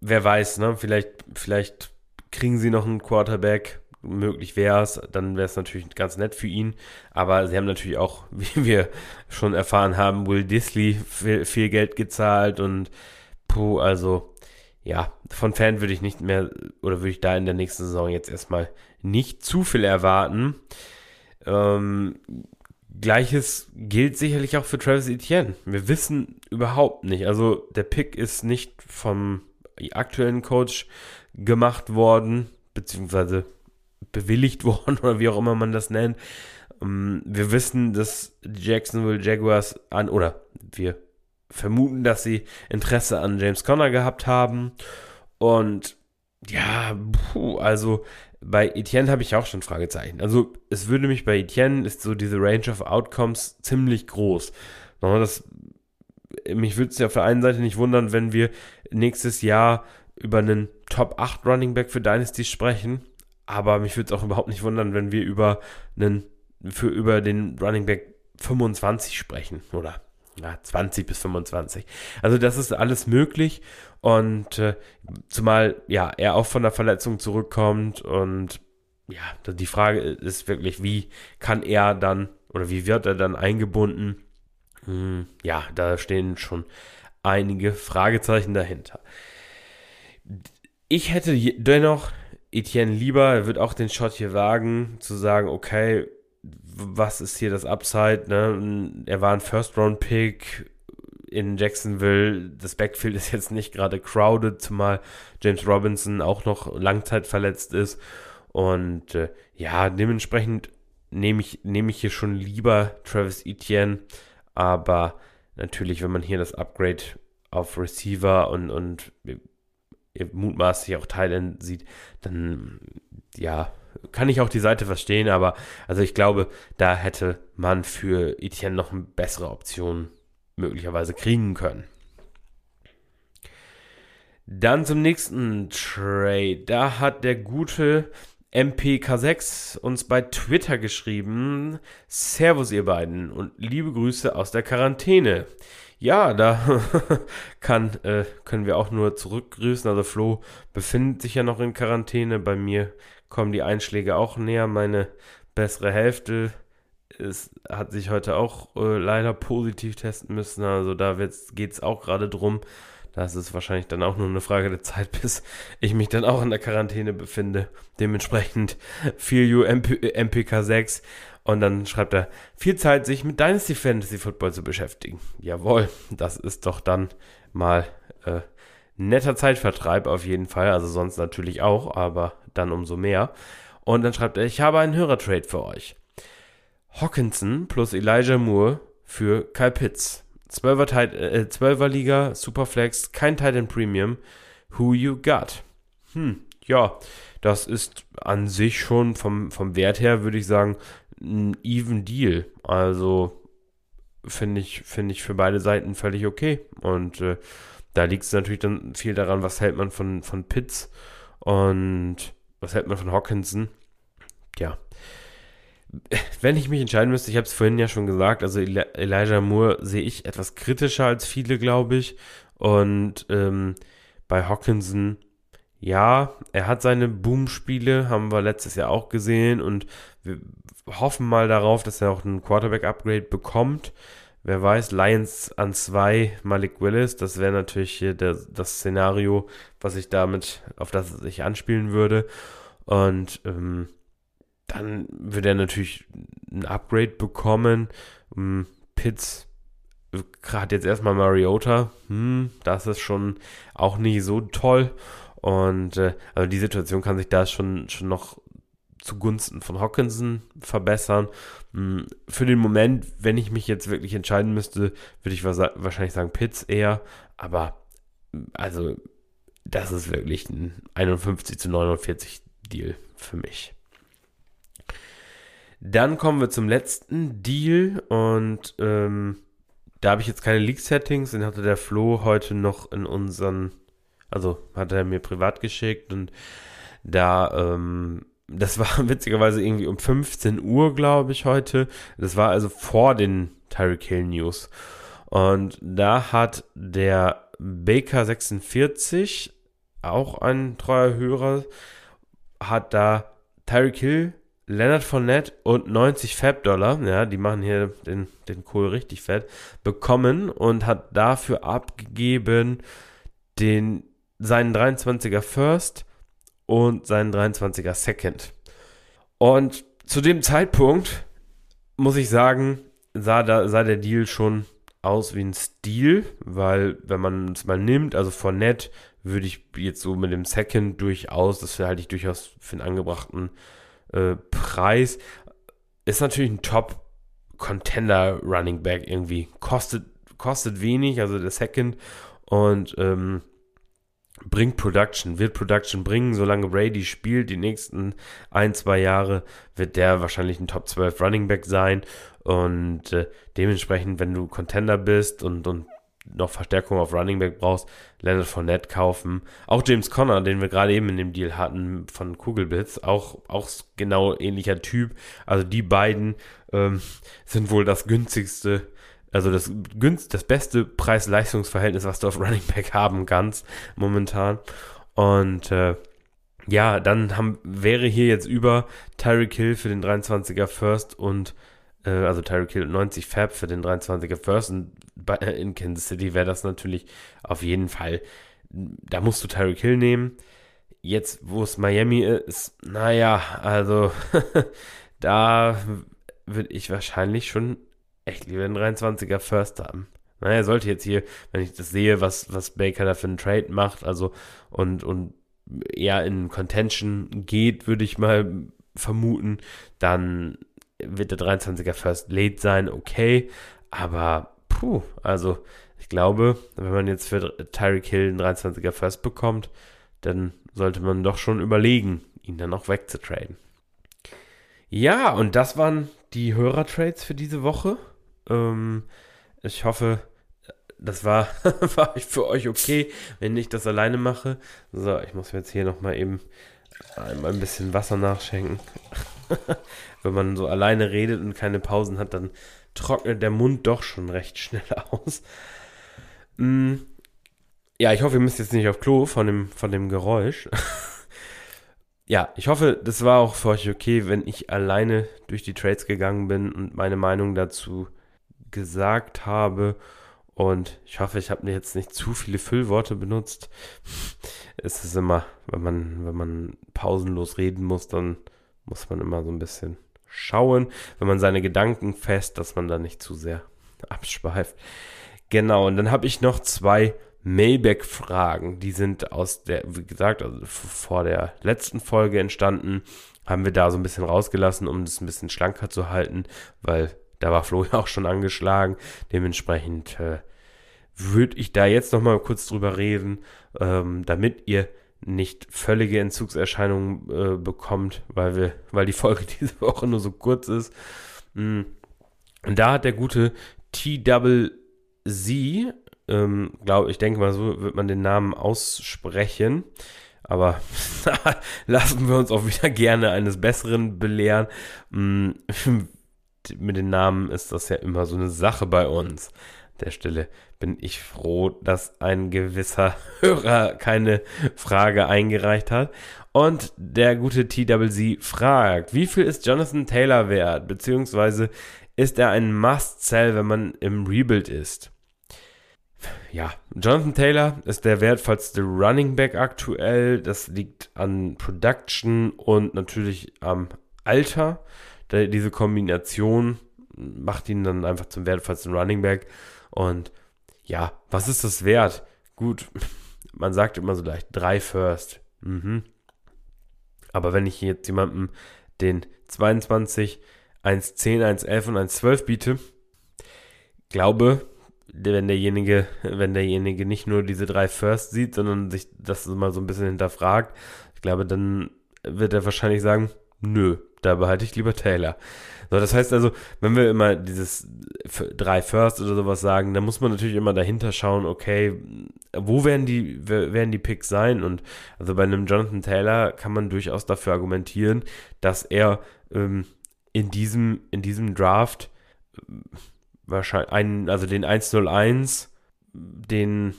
Wer weiß, ne? Vielleicht, vielleicht kriegen sie noch einen Quarterback. Möglich wäre es, dann wäre es natürlich ganz nett für ihn. Aber sie haben natürlich auch, wie wir schon erfahren haben, Will Disley viel, viel Geld gezahlt und puh, also ja, von Fan würde ich nicht mehr oder würde ich da in der nächsten Saison jetzt erstmal nicht zu viel erwarten. Ähm, Gleiches gilt sicherlich auch für Travis Etienne. Wir wissen überhaupt nicht. Also der Pick ist nicht vom aktuellen Coach gemacht worden, beziehungsweise bewilligt worden oder wie auch immer man das nennt. Ähm, wir wissen, dass die Jacksonville Jaguars an, oder wir vermuten, dass sie Interesse an James Conner gehabt haben. Und ja, puh, also bei Etienne habe ich auch schon Fragezeichen. Also es würde mich bei Etienne ist so diese Range of Outcomes ziemlich groß. Das, mich würde es ja auf der einen Seite nicht wundern, wenn wir nächstes Jahr über einen Top 8 Running Back für Dynasty sprechen. Aber mich würde es auch überhaupt nicht wundern, wenn wir über einen, für, über den Running Back 25 sprechen oder ja, 20 bis 25. Also das ist alles möglich und äh, zumal ja er auch von der Verletzung zurückkommt und ja, die Frage ist wirklich, wie kann er dann oder wie wird er dann eingebunden? Hm, ja, da stehen schon einige Fragezeichen dahinter. Ich hätte dennoch Etienne lieber, er wird auch den Shot hier wagen, zu sagen, okay, was ist hier das Upside? Ne? Er war ein First-Round-Pick in Jacksonville. Das Backfield ist jetzt nicht gerade crowded, zumal James Robinson auch noch langzeitverletzt ist. Und äh, ja, dementsprechend nehme ich, nehme ich hier schon lieber Travis Etienne. Aber natürlich, wenn man hier das Upgrade auf Receiver und, und mutmaßlich auch Thailand sieht, dann ja, kann ich auch die Seite verstehen, aber also ich glaube, da hätte man für Etienne noch eine bessere Option möglicherweise kriegen können. Dann zum nächsten Trade. Da hat der gute MPK6 uns bei Twitter geschrieben. Servus ihr beiden und liebe Grüße aus der Quarantäne. Ja, da kann, äh, können wir auch nur zurückgrüßen. Also Flo befindet sich ja noch in Quarantäne. Bei mir kommen die Einschläge auch näher. Meine bessere Hälfte ist, hat sich heute auch äh, leider positiv testen müssen. Also da geht es auch gerade drum. Das ist wahrscheinlich dann auch nur eine Frage der Zeit, bis ich mich dann auch in der Quarantäne befinde. Dementsprechend viel you MP, MPK 6. Und dann schreibt er, viel Zeit, sich mit Dynasty Fantasy Football zu beschäftigen. Jawohl, das ist doch dann mal äh, netter Zeitvertreib auf jeden Fall. Also sonst natürlich auch, aber dann umso mehr. Und dann schreibt er, ich habe einen Hörertrade für euch. Hawkinson plus Elijah Moore für Kyle Pitts. 12er, äh, 12er Liga, Superflex, kein Titan Premium. Who you got? Hm, ja, das ist an sich schon vom, vom Wert her, würde ich sagen, ein even Deal. Also finde ich, finde ich für beide Seiten völlig okay. Und äh, da liegt es natürlich dann viel daran, was hält man von, von Pitts und was hält man von Hawkinson. Ja. Wenn ich mich entscheiden müsste, ich habe es vorhin ja schon gesagt, also Elijah Moore sehe ich etwas kritischer als viele, glaube ich. Und ähm, bei Hawkinson, ja, er hat seine Boom-Spiele, haben wir letztes Jahr auch gesehen und wir hoffen mal darauf, dass er auch ein Quarterback-Upgrade bekommt. Wer weiß, Lions an zwei, Malik Willis, das wäre natürlich hier der, das Szenario, was ich damit, auf das ich anspielen würde. Und ähm, dann würde er natürlich ein Upgrade bekommen. Ähm, Pitts gerade jetzt erstmal Mariota, hm, das ist schon auch nicht so toll. Und äh, also die Situation kann sich da schon, schon noch zugunsten von Hawkinson verbessern. Hm, für den Moment, wenn ich mich jetzt wirklich entscheiden müsste, würde ich wahrscheinlich sagen Pitts eher. Aber also das ist wirklich ein 51 zu 49 Deal für mich. Dann kommen wir zum letzten Deal und ähm, da habe ich jetzt keine Leak-Settings, den hatte der Flo heute noch in unseren, also hat er mir privat geschickt und da, ähm, das war witzigerweise irgendwie um 15 Uhr, glaube ich, heute. Das war also vor den Tyreek Hill News. Und da hat der Baker 46, auch ein treuer Hörer, hat da Tyreek Hill Leonard Fournette und 90 Fab-Dollar, ja, die machen hier den, den Kohl richtig fett, bekommen und hat dafür abgegeben den, seinen 23er First und seinen 23er Second. Und zu dem Zeitpunkt, muss ich sagen, sah, da, sah der Deal schon aus wie ein Stil, weil wenn man es mal nimmt, also Fournette würde ich jetzt so mit dem Second durchaus, das halte ich durchaus für einen angebrachten äh, Preis. Ist natürlich ein Top Contender Running Back irgendwie. Kostet, kostet wenig, also der Second. Und ähm, bringt Production, wird Production bringen, solange Brady spielt, die nächsten ein, zwei Jahre wird der wahrscheinlich ein Top 12 Running Back sein und äh, dementsprechend, wenn du Contender bist und, und noch Verstärkung auf Running Back brauchst, Leonard Fournette kaufen. Auch James Conner, den wir gerade eben in dem Deal hatten von Kugelbits, auch, auch genau ähnlicher Typ. Also die beiden ähm, sind wohl das günstigste, also das, günst, das beste Preis-Leistungs-Verhältnis, was du auf Running Back haben kannst momentan. Und äh, ja, dann haben, wäre hier jetzt über Tyreek Hill für den 23er First und äh, also Tyreek Hill 90 Fab für den 23er First und bei, äh, in Kansas City wäre das natürlich auf jeden Fall, da musst du Tyreek Hill nehmen. Jetzt, wo es Miami ist, naja, also da würde ich wahrscheinlich schon echt lieber einen 23er First haben. Naja, sollte jetzt hier, wenn ich das sehe, was, was Baker da für einen Trade macht, also und, und eher in Contention geht, würde ich mal vermuten, dann wird der 23er First late sein, okay, aber puh, also ich glaube, wenn man jetzt für Tyreek Hill einen 23er First bekommt, dann sollte man doch schon überlegen, ihn dann auch wegzutraden. Ja, und das waren die Hörertrades für diese Woche. Ähm, ich hoffe, das war, war für euch okay, wenn ich das alleine mache. So, ich muss jetzt hier nochmal eben einmal ein bisschen Wasser nachschenken. wenn man so alleine redet und keine Pausen hat, dann trocknet der Mund doch schon recht schnell aus. Mm, ja, ich hoffe, ihr müsst jetzt nicht auf Klo von dem, von dem Geräusch. ja, ich hoffe, das war auch für euch okay, wenn ich alleine durch die Trades gegangen bin und meine Meinung dazu gesagt habe. Und ich hoffe, ich habe jetzt nicht zu viele Füllworte benutzt. es ist immer, wenn man, wenn man pausenlos reden muss, dann muss man immer so ein bisschen schauen, wenn man seine Gedanken fest, dass man da nicht zu sehr abschweift. Genau, und dann habe ich noch zwei Mailback-Fragen. Die sind aus der, wie gesagt, also vor der letzten Folge entstanden. Haben wir da so ein bisschen rausgelassen, um das ein bisschen schlanker zu halten, weil da war Flo ja auch schon angeschlagen. Dementsprechend äh, würde ich da jetzt noch mal kurz drüber reden, ähm, damit ihr nicht völlige Entzugserscheinungen äh, bekommt, weil wir, weil die Folge diese Woche nur so kurz ist. Mm. Und da hat der gute TWZ, ähm, glaube ich, denke mal, so wird man den Namen aussprechen. Aber lassen wir uns auch wieder gerne eines Besseren belehren. Mit den Namen ist das ja immer so eine Sache bei uns. An der Stelle bin ich froh, dass ein gewisser Hörer keine Frage eingereicht hat. Und der gute TWZ fragt, wie viel ist Jonathan Taylor wert? Beziehungsweise ist er ein Must-Sell, wenn man im Rebuild ist? Ja, Jonathan Taylor ist der wertvollste Running Back aktuell. Das liegt an Production und natürlich am Alter. Diese Kombination macht ihn dann einfach zum wertvollsten Running Back. Und ja, was ist das wert? Gut, man sagt immer so leicht, drei First. Mhm. Aber wenn ich jetzt jemandem den 22, 1,10, 1,11 und 1,12 biete, glaube, wenn derjenige, wenn derjenige nicht nur diese drei First sieht, sondern sich das mal so ein bisschen hinterfragt, ich glaube, dann wird er wahrscheinlich sagen, nö, da behalte ich lieber Taylor. So, das heißt also, wenn wir immer dieses drei First oder sowas sagen, dann muss man natürlich immer dahinter schauen, okay, wo werden die, werden die Picks sein? Und also bei einem Jonathan Taylor kann man durchaus dafür argumentieren, dass er ähm, in diesem, in diesem Draft äh, wahrscheinlich einen, also den 101, den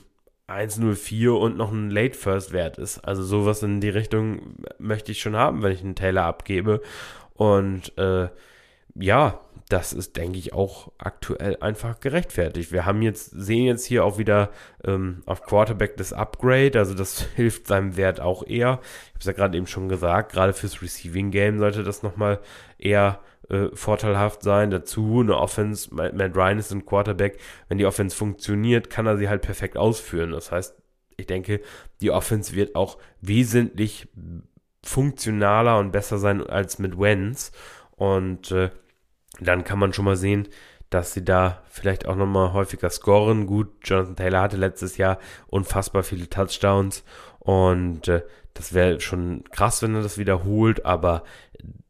104 und noch ein Late First Wert ist. Also sowas in die Richtung möchte ich schon haben, wenn ich einen Taylor abgebe. Und äh, ja, das ist, denke ich, auch aktuell einfach gerechtfertigt. Wir haben jetzt, sehen jetzt hier auch wieder ähm, auf Quarterback das Upgrade, also das hilft seinem Wert auch eher. Ich habe es ja gerade eben schon gesagt, gerade fürs Receiving Game sollte das nochmal eher äh, vorteilhaft sein. Dazu eine Offense, Matt Ryan ist ein Quarterback, wenn die Offense funktioniert, kann er sie halt perfekt ausführen. Das heißt, ich denke, die Offense wird auch wesentlich funktionaler und besser sein als mit Wenz. Und äh, dann kann man schon mal sehen, dass sie da vielleicht auch nochmal häufiger scoren. Gut, Jonathan Taylor hatte letztes Jahr unfassbar viele Touchdowns und äh, das wäre schon krass, wenn er das wiederholt, aber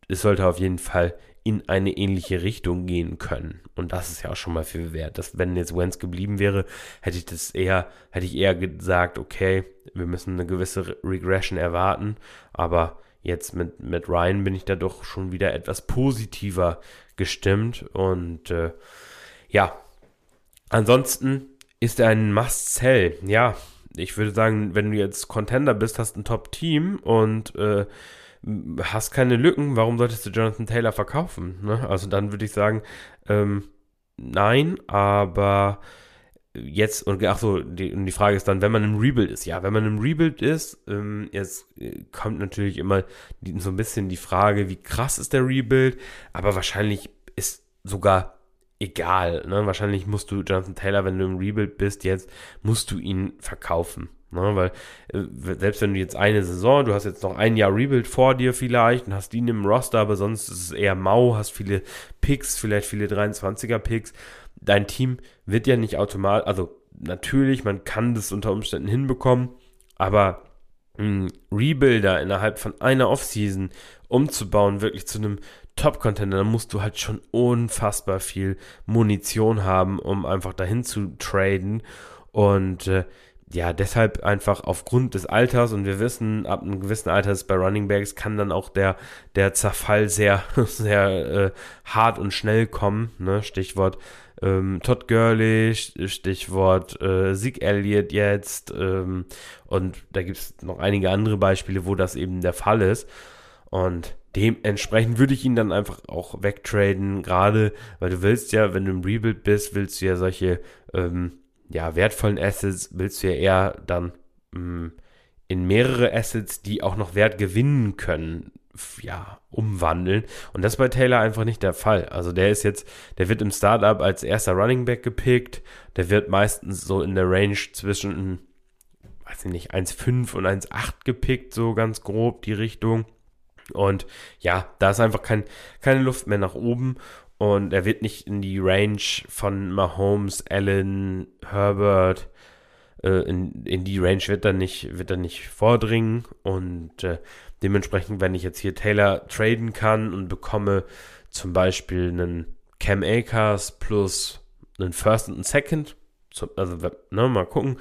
es sollte auf jeden Fall in eine ähnliche Richtung gehen können. Und das ist ja auch schon mal viel wert. Dass, wenn jetzt Wenz geblieben wäre, hätte ich das eher, hätte ich eher gesagt, okay, wir müssen eine gewisse Regression erwarten, aber Jetzt mit, mit Ryan bin ich da doch schon wieder etwas positiver gestimmt. Und äh, ja, ansonsten ist er ein Must-Sell. Ja, ich würde sagen, wenn du jetzt Contender bist, hast ein Top-Team und äh, hast keine Lücken, warum solltest du Jonathan Taylor verkaufen? Ne? Also dann würde ich sagen, ähm, nein, aber jetzt, und ach so, die, die Frage ist dann, wenn man im Rebuild ist, ja, wenn man im Rebuild ist, ähm, jetzt äh, kommt natürlich immer die, so ein bisschen die Frage, wie krass ist der Rebuild, aber wahrscheinlich ist sogar egal, ne? Wahrscheinlich musst du Jonathan Taylor, wenn du im Rebuild bist, jetzt musst du ihn verkaufen. Ne, weil äh, selbst wenn du jetzt eine Saison, du hast jetzt noch ein Jahr Rebuild vor dir vielleicht und hast ihn im Roster, aber sonst ist es eher mau, hast viele Picks, vielleicht viele 23er Picks, dein Team wird ja nicht automatisch, also natürlich, man kann das unter Umständen hinbekommen, aber ein Rebuilder innerhalb von einer Offseason umzubauen, wirklich zu einem Top-Contender, dann musst du halt schon unfassbar viel Munition haben, um einfach dahin zu traden. Und äh, ja, deshalb einfach aufgrund des Alters und wir wissen, ab einem gewissen Alter ist bei Running Backs kann dann auch der, der Zerfall sehr, sehr äh, hart und schnell kommen. Ne? Stichwort ähm, Todd Gurley, Stichwort äh, Zeke Elliott jetzt ähm, und da gibt es noch einige andere Beispiele, wo das eben der Fall ist. Und dementsprechend würde ich ihn dann einfach auch wegtraden, gerade weil du willst ja, wenn du im Rebuild bist, willst du ja solche ähm, ja, wertvollen Assets, willst du ja eher dann mh, mm, in mehrere Assets, die auch noch Wert gewinnen können, ja, umwandeln. Und das bei Taylor einfach nicht der Fall. Also der ist jetzt, der wird im Startup als erster Running Back gepickt. Der wird meistens so in der Range zwischen, weiß ich nicht, 1,5 und 1,8 gepickt, so ganz grob die Richtung. Und ja, da ist einfach kein, keine Luft mehr nach oben. Und er wird nicht in die Range von Mahomes, Allen, Herbert, äh, in, in die Range wird er nicht, wird er nicht vordringen. Und äh, dementsprechend, wenn ich jetzt hier Taylor traden kann und bekomme zum Beispiel einen Cam Akers plus einen First und einen Second, also ne, mal gucken,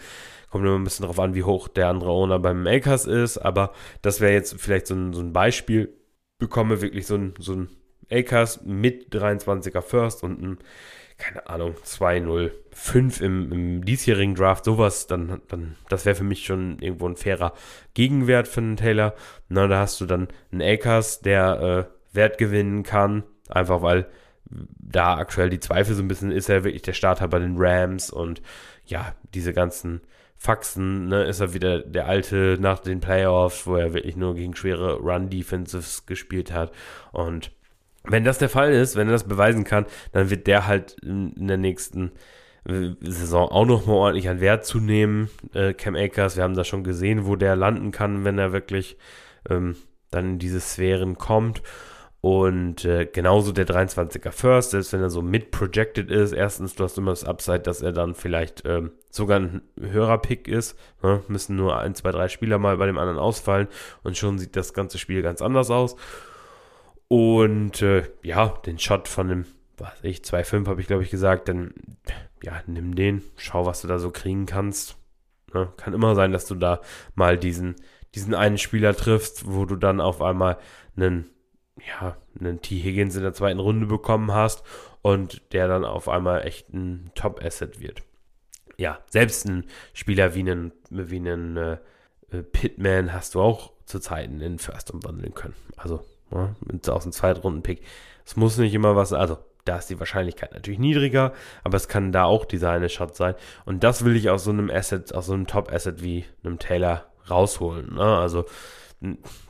kommt immer ein bisschen darauf an, wie hoch der andere Owner beim Akers ist, aber das wäre jetzt vielleicht so ein, so ein Beispiel, bekomme wirklich so ein, so ein Akers mit 23er First und ein keine Ahnung, 2-0-5 im, im diesjährigen Draft, sowas, dann, dann das wäre für mich schon irgendwo ein fairer Gegenwert für einen Taylor. Na, da hast du dann einen Akers, der äh, Wert gewinnen kann, einfach weil da aktuell die Zweifel so ein bisschen ist, er wirklich der Starter bei den Rams und ja, diese ganzen Faxen, ne, ist er wieder der alte nach den Playoffs, wo er wirklich nur gegen schwere Run-Defensives gespielt hat und wenn das der Fall ist, wenn er das beweisen kann, dann wird der halt in, der nächsten äh, Saison auch noch mal ordentlich an Wert zunehmen. Äh, Cam Akers, wir haben da schon gesehen, wo der landen kann, wenn er wirklich ähm, dann in diese Sphären kommt. Und äh, genauso der 23er First, selbst wenn er so mit projected ist, erstens, du hast immer das Upside, dass er dann vielleicht ähm, sogar ein höherer Pick ist. Ne? Müssen nur ein, zwei, drei Spieler mal bei dem anderen ausfallen und schon sieht das ganze Spiel ganz anders aus. Und äh, ja, den Shot von dem, was ich, 2,5 habe ich glaube ich gesagt, dann ja, nimm den, schau, was du da so kriegen kannst. Ne? Kann immer sein, dass du da mal diesen, diesen einen Spieler triffst, wo du dann auf einmal einen, ja, einen T. Higgins in der zweiten Runde bekommen hast und der dann auf einmal echt ein Top-Asset wird. Ja, selbst ein Spieler wie einen, wie einen äh, Pitman hast du auch zu Zeiten in First umwandeln können. Also ja, mit aus dem Zweitrunden-Pick. Es muss nicht immer was, also da ist die Wahrscheinlichkeit natürlich niedriger, aber es kann da auch dieser eine Shot sein. Und das will ich aus so einem Asset, aus so einem Top-Asset wie einem Taylor rausholen. Ne? Also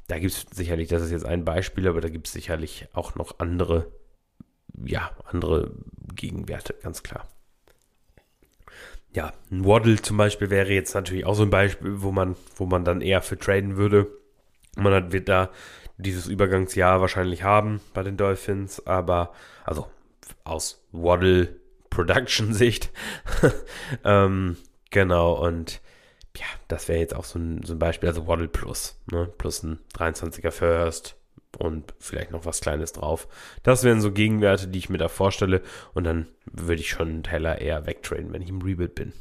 da gibt es sicherlich, das ist jetzt ein Beispiel, aber da gibt es sicherlich auch noch andere, ja, andere Gegenwerte, ganz klar. Ja, ein Waddle zum Beispiel wäre jetzt natürlich auch so ein Beispiel, wo man, wo man dann eher für traden würde. Man hat, wird da dieses Übergangsjahr wahrscheinlich haben bei den Dolphins, aber also aus Waddle Production Sicht. ähm, genau, und ja, das wäre jetzt auch so ein, so ein Beispiel, also Waddle Plus, ne? plus ein 23er First und vielleicht noch was Kleines drauf. Das wären so Gegenwerte, die ich mir da vorstelle und dann würde ich schon einen Teller eher wegtraden, wenn ich im Rebuild bin.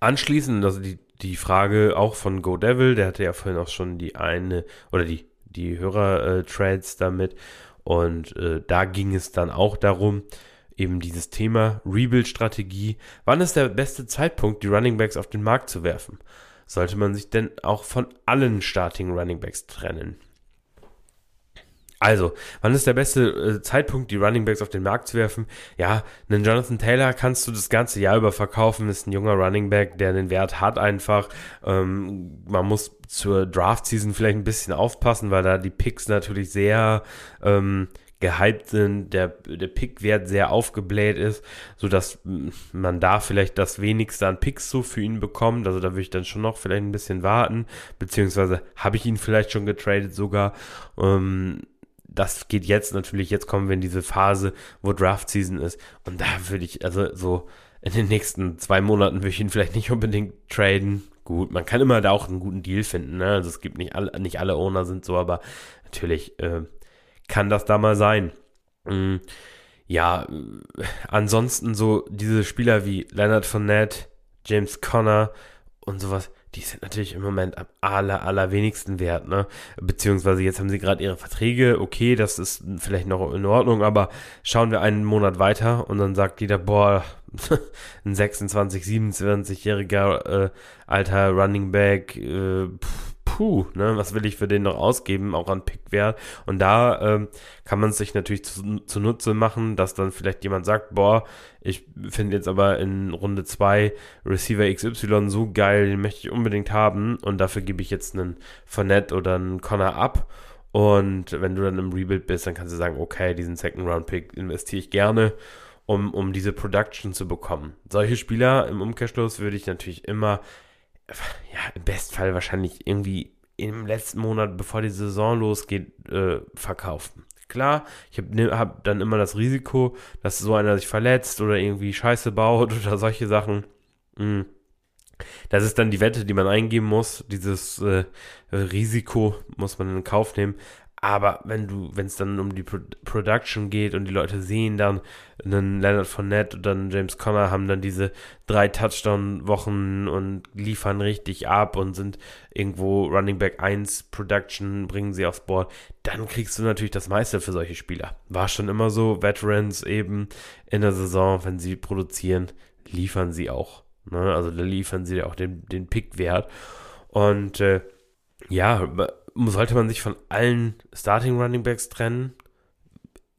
Anschließend, also die die Frage auch von Go Devil, der hatte ja vorhin auch schon die eine oder die, die Hörer-Trades damit. Und äh, da ging es dann auch darum, eben dieses Thema Rebuild-Strategie. Wann ist der beste Zeitpunkt, die Running Backs auf den Markt zu werfen? Sollte man sich denn auch von allen Starting Running Backs trennen? Also, wann ist der beste äh, Zeitpunkt, die Running Backs auf den Markt zu werfen? Ja, einen Jonathan Taylor kannst du das ganze Jahr über verkaufen, ist ein junger Running Back, der den Wert hat einfach. Ähm, man muss zur Draft-Season vielleicht ein bisschen aufpassen, weil da die Picks natürlich sehr ähm, gehypt sind, der, der Pickwert sehr aufgebläht ist, sodass man da vielleicht das wenigste an Picks so für ihn bekommt. Also da würde ich dann schon noch vielleicht ein bisschen warten, beziehungsweise habe ich ihn vielleicht schon getradet sogar. Ähm, das geht jetzt natürlich, jetzt kommen wir in diese Phase, wo Draft Season ist. Und da würde ich, also so in den nächsten zwei Monaten würde ich ihn vielleicht nicht unbedingt traden. Gut, man kann immer da auch einen guten Deal finden. Ne? Also es gibt nicht alle, nicht alle Owner sind so, aber natürlich äh, kann das da mal sein. Mhm. Ja, äh, ansonsten so diese Spieler wie Leonard Fournette, James Conner und sowas die sind natürlich im Moment am aller, allerwenigsten wert, ne? Beziehungsweise jetzt haben sie gerade ihre Verträge, okay, das ist vielleicht noch in Ordnung, aber schauen wir einen Monat weiter und dann sagt jeder, boah, ein 26, 27-jähriger äh, alter Running Back, äh, pff, puh, ne, was will ich für den noch ausgeben, auch an Pickwert. Und da ähm, kann man es sich natürlich zu, zunutze machen, dass dann vielleicht jemand sagt, boah, ich finde jetzt aber in Runde 2 Receiver XY so geil, den möchte ich unbedingt haben und dafür gebe ich jetzt einen Fournette oder einen Connor ab. Und wenn du dann im Rebuild bist, dann kannst du sagen, okay, diesen Second Round Pick investiere ich gerne, um, um diese Production zu bekommen. Solche Spieler im Umkehrschluss würde ich natürlich immer ja, im Bestfall wahrscheinlich irgendwie im letzten Monat, bevor die Saison losgeht, äh, verkaufen. Klar, ich habe hab dann immer das Risiko, dass so einer sich verletzt oder irgendwie Scheiße baut oder solche Sachen. Mhm. Das ist dann die Wette, die man eingeben muss. Dieses äh, Risiko muss man in Kauf nehmen. Aber wenn du, wenn es dann um die Pro Production geht und die Leute sehen dann einen Leonard Fournette oder einen James Conner haben dann diese drei Touchdown-Wochen und liefern richtig ab und sind irgendwo Running Back 1 Production, bringen sie aufs Board, dann kriegst du natürlich das meiste für solche Spieler. War schon immer so, Veterans eben in der Saison, wenn sie produzieren, liefern sie auch. Ne? Also da liefern sie auch den, den Pick-Wert. Und äh, ja, sollte man sich von allen Starting Running Backs trennen?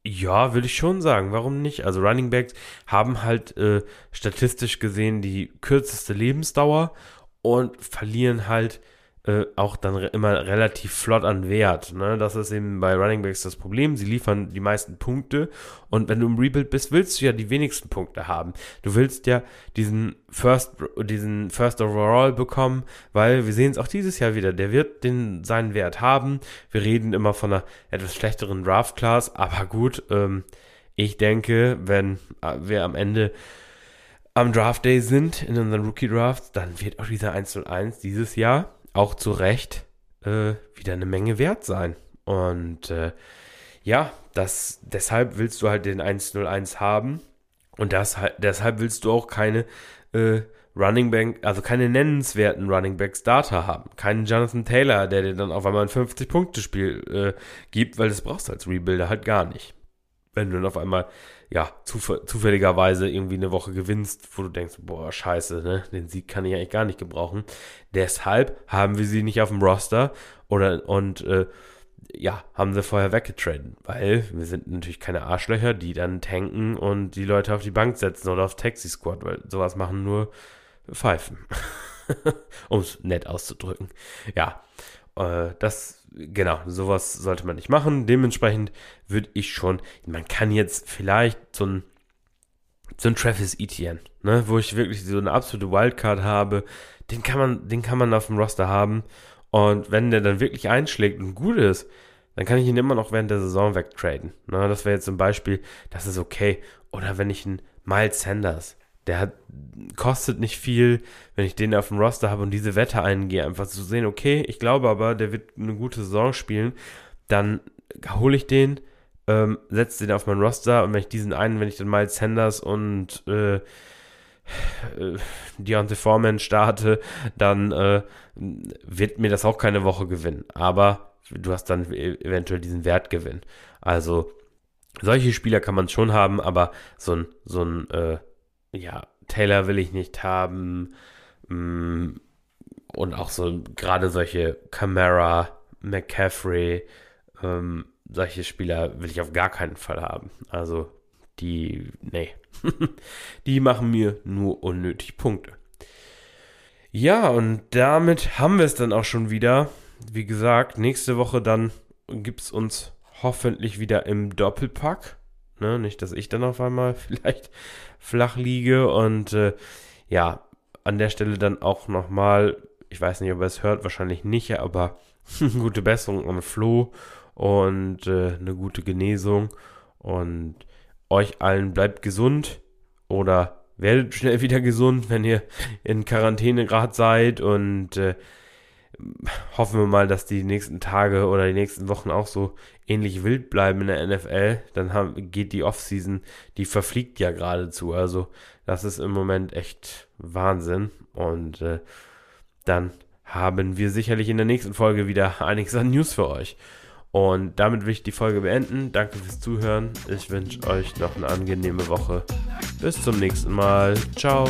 Ja, würde ich schon sagen. Warum nicht? Also Running Backs haben halt äh, statistisch gesehen die kürzeste Lebensdauer und verlieren halt äh, auch dann re immer relativ flott an Wert. Ne? Das ist eben bei Running Backs das Problem. Sie liefern die meisten Punkte und wenn du im Rebuild bist, willst du ja die wenigsten Punkte haben. Du willst ja diesen First, diesen First Overall bekommen, weil wir sehen es auch dieses Jahr wieder. Der wird den seinen Wert haben. Wir reden immer von einer etwas schlechteren Draft Class, aber gut. Ähm, ich denke, wenn äh, wir am Ende am Draft Day sind in unseren Rookie Drafts, dann wird auch dieser 101 dieses Jahr auch zu Recht äh, wieder eine Menge wert sein. Und äh, ja, das, deshalb willst du halt den 101 haben. Und das, deshalb willst du auch keine äh, Running Back, also keine nennenswerten Running Back Starter haben. Keinen Jonathan Taylor, der dir dann auf einmal ein 50-Punkte-Spiel äh, gibt, weil das brauchst du als Rebuilder halt gar nicht. Wenn du dann auf einmal ja, zuf zufälligerweise irgendwie eine Woche gewinnst, wo du denkst, boah, scheiße, ne? Den Sieg kann ich eigentlich gar nicht gebrauchen. Deshalb haben wir sie nicht auf dem Roster oder und äh, ja, haben sie vorher weggetradet, weil wir sind natürlich keine Arschlöcher, die dann tanken und die Leute auf die Bank setzen oder auf Taxi Squad, weil sowas machen nur Pfeifen. um es nett auszudrücken. Ja, äh, das genau, sowas sollte man nicht machen. Dementsprechend würde ich schon, man kann jetzt vielleicht so ein, so ein Travis Etienne, ne, wo ich wirklich so eine absolute Wildcard habe, den kann man, den kann man auf dem Roster haben. Und wenn der dann wirklich einschlägt und gut ist, dann kann ich ihn immer noch während der Saison wegtraden. Ne, das wäre jetzt zum Beispiel, das ist okay. Oder wenn ich einen Miles Sanders, der hat, kostet nicht viel, wenn ich den auf dem Roster habe und diese Wette eingehe, einfach zu sehen, okay, ich glaube aber, der wird eine gute Saison spielen, dann hole ich den, ähm, setze den auf mein Roster und wenn ich diesen einen, wenn ich dann Miles Sanders und äh, äh, Deontay Foreman starte, dann äh, wird mir das auch keine Woche gewinnen. Aber du hast dann e-, eventuell diesen Wertgewinn. Also solche Spieler kann man schon haben, aber so ein, so ein äh, ja, Taylor will ich nicht haben. Mm, und auch so gerade solche Camara, McCaffrey, ähm, solche Spieler will ich auf gar keinen Fall haben. Also die, nee, die machen mir nur unnötig Punkte. Ja, und damit haben wir es dann auch schon wieder. Wie gesagt, nächste Woche dann gibt es uns hoffentlich wieder im Doppelpack. Ne? Nicht, dass ich dann auf einmal vielleicht flach liege. Und äh, ja, an der Stelle dann auch nochmal, ich weiß nicht, ob er es hört, wahrscheinlich nicht, aber gute Besserung an Flo und äh, eine gute Genesung. Und euch allen bleibt gesund oder werdet schnell wieder gesund, wenn ihr in Quarantäne gerade seid und äh, hoffen wir mal, dass die nächsten Tage oder die nächsten Wochen auch so ähnlich wild bleiben in der NFL. Dann haben, geht die Offseason, die verfliegt ja geradezu. Also das ist im Moment echt Wahnsinn. Und äh, dann haben wir sicherlich in der nächsten Folge wieder einiges an News für euch. Und damit will ich die Folge beenden. Danke fürs Zuhören. Ich wünsche euch noch eine angenehme Woche. Bis zum nächsten Mal. Ciao.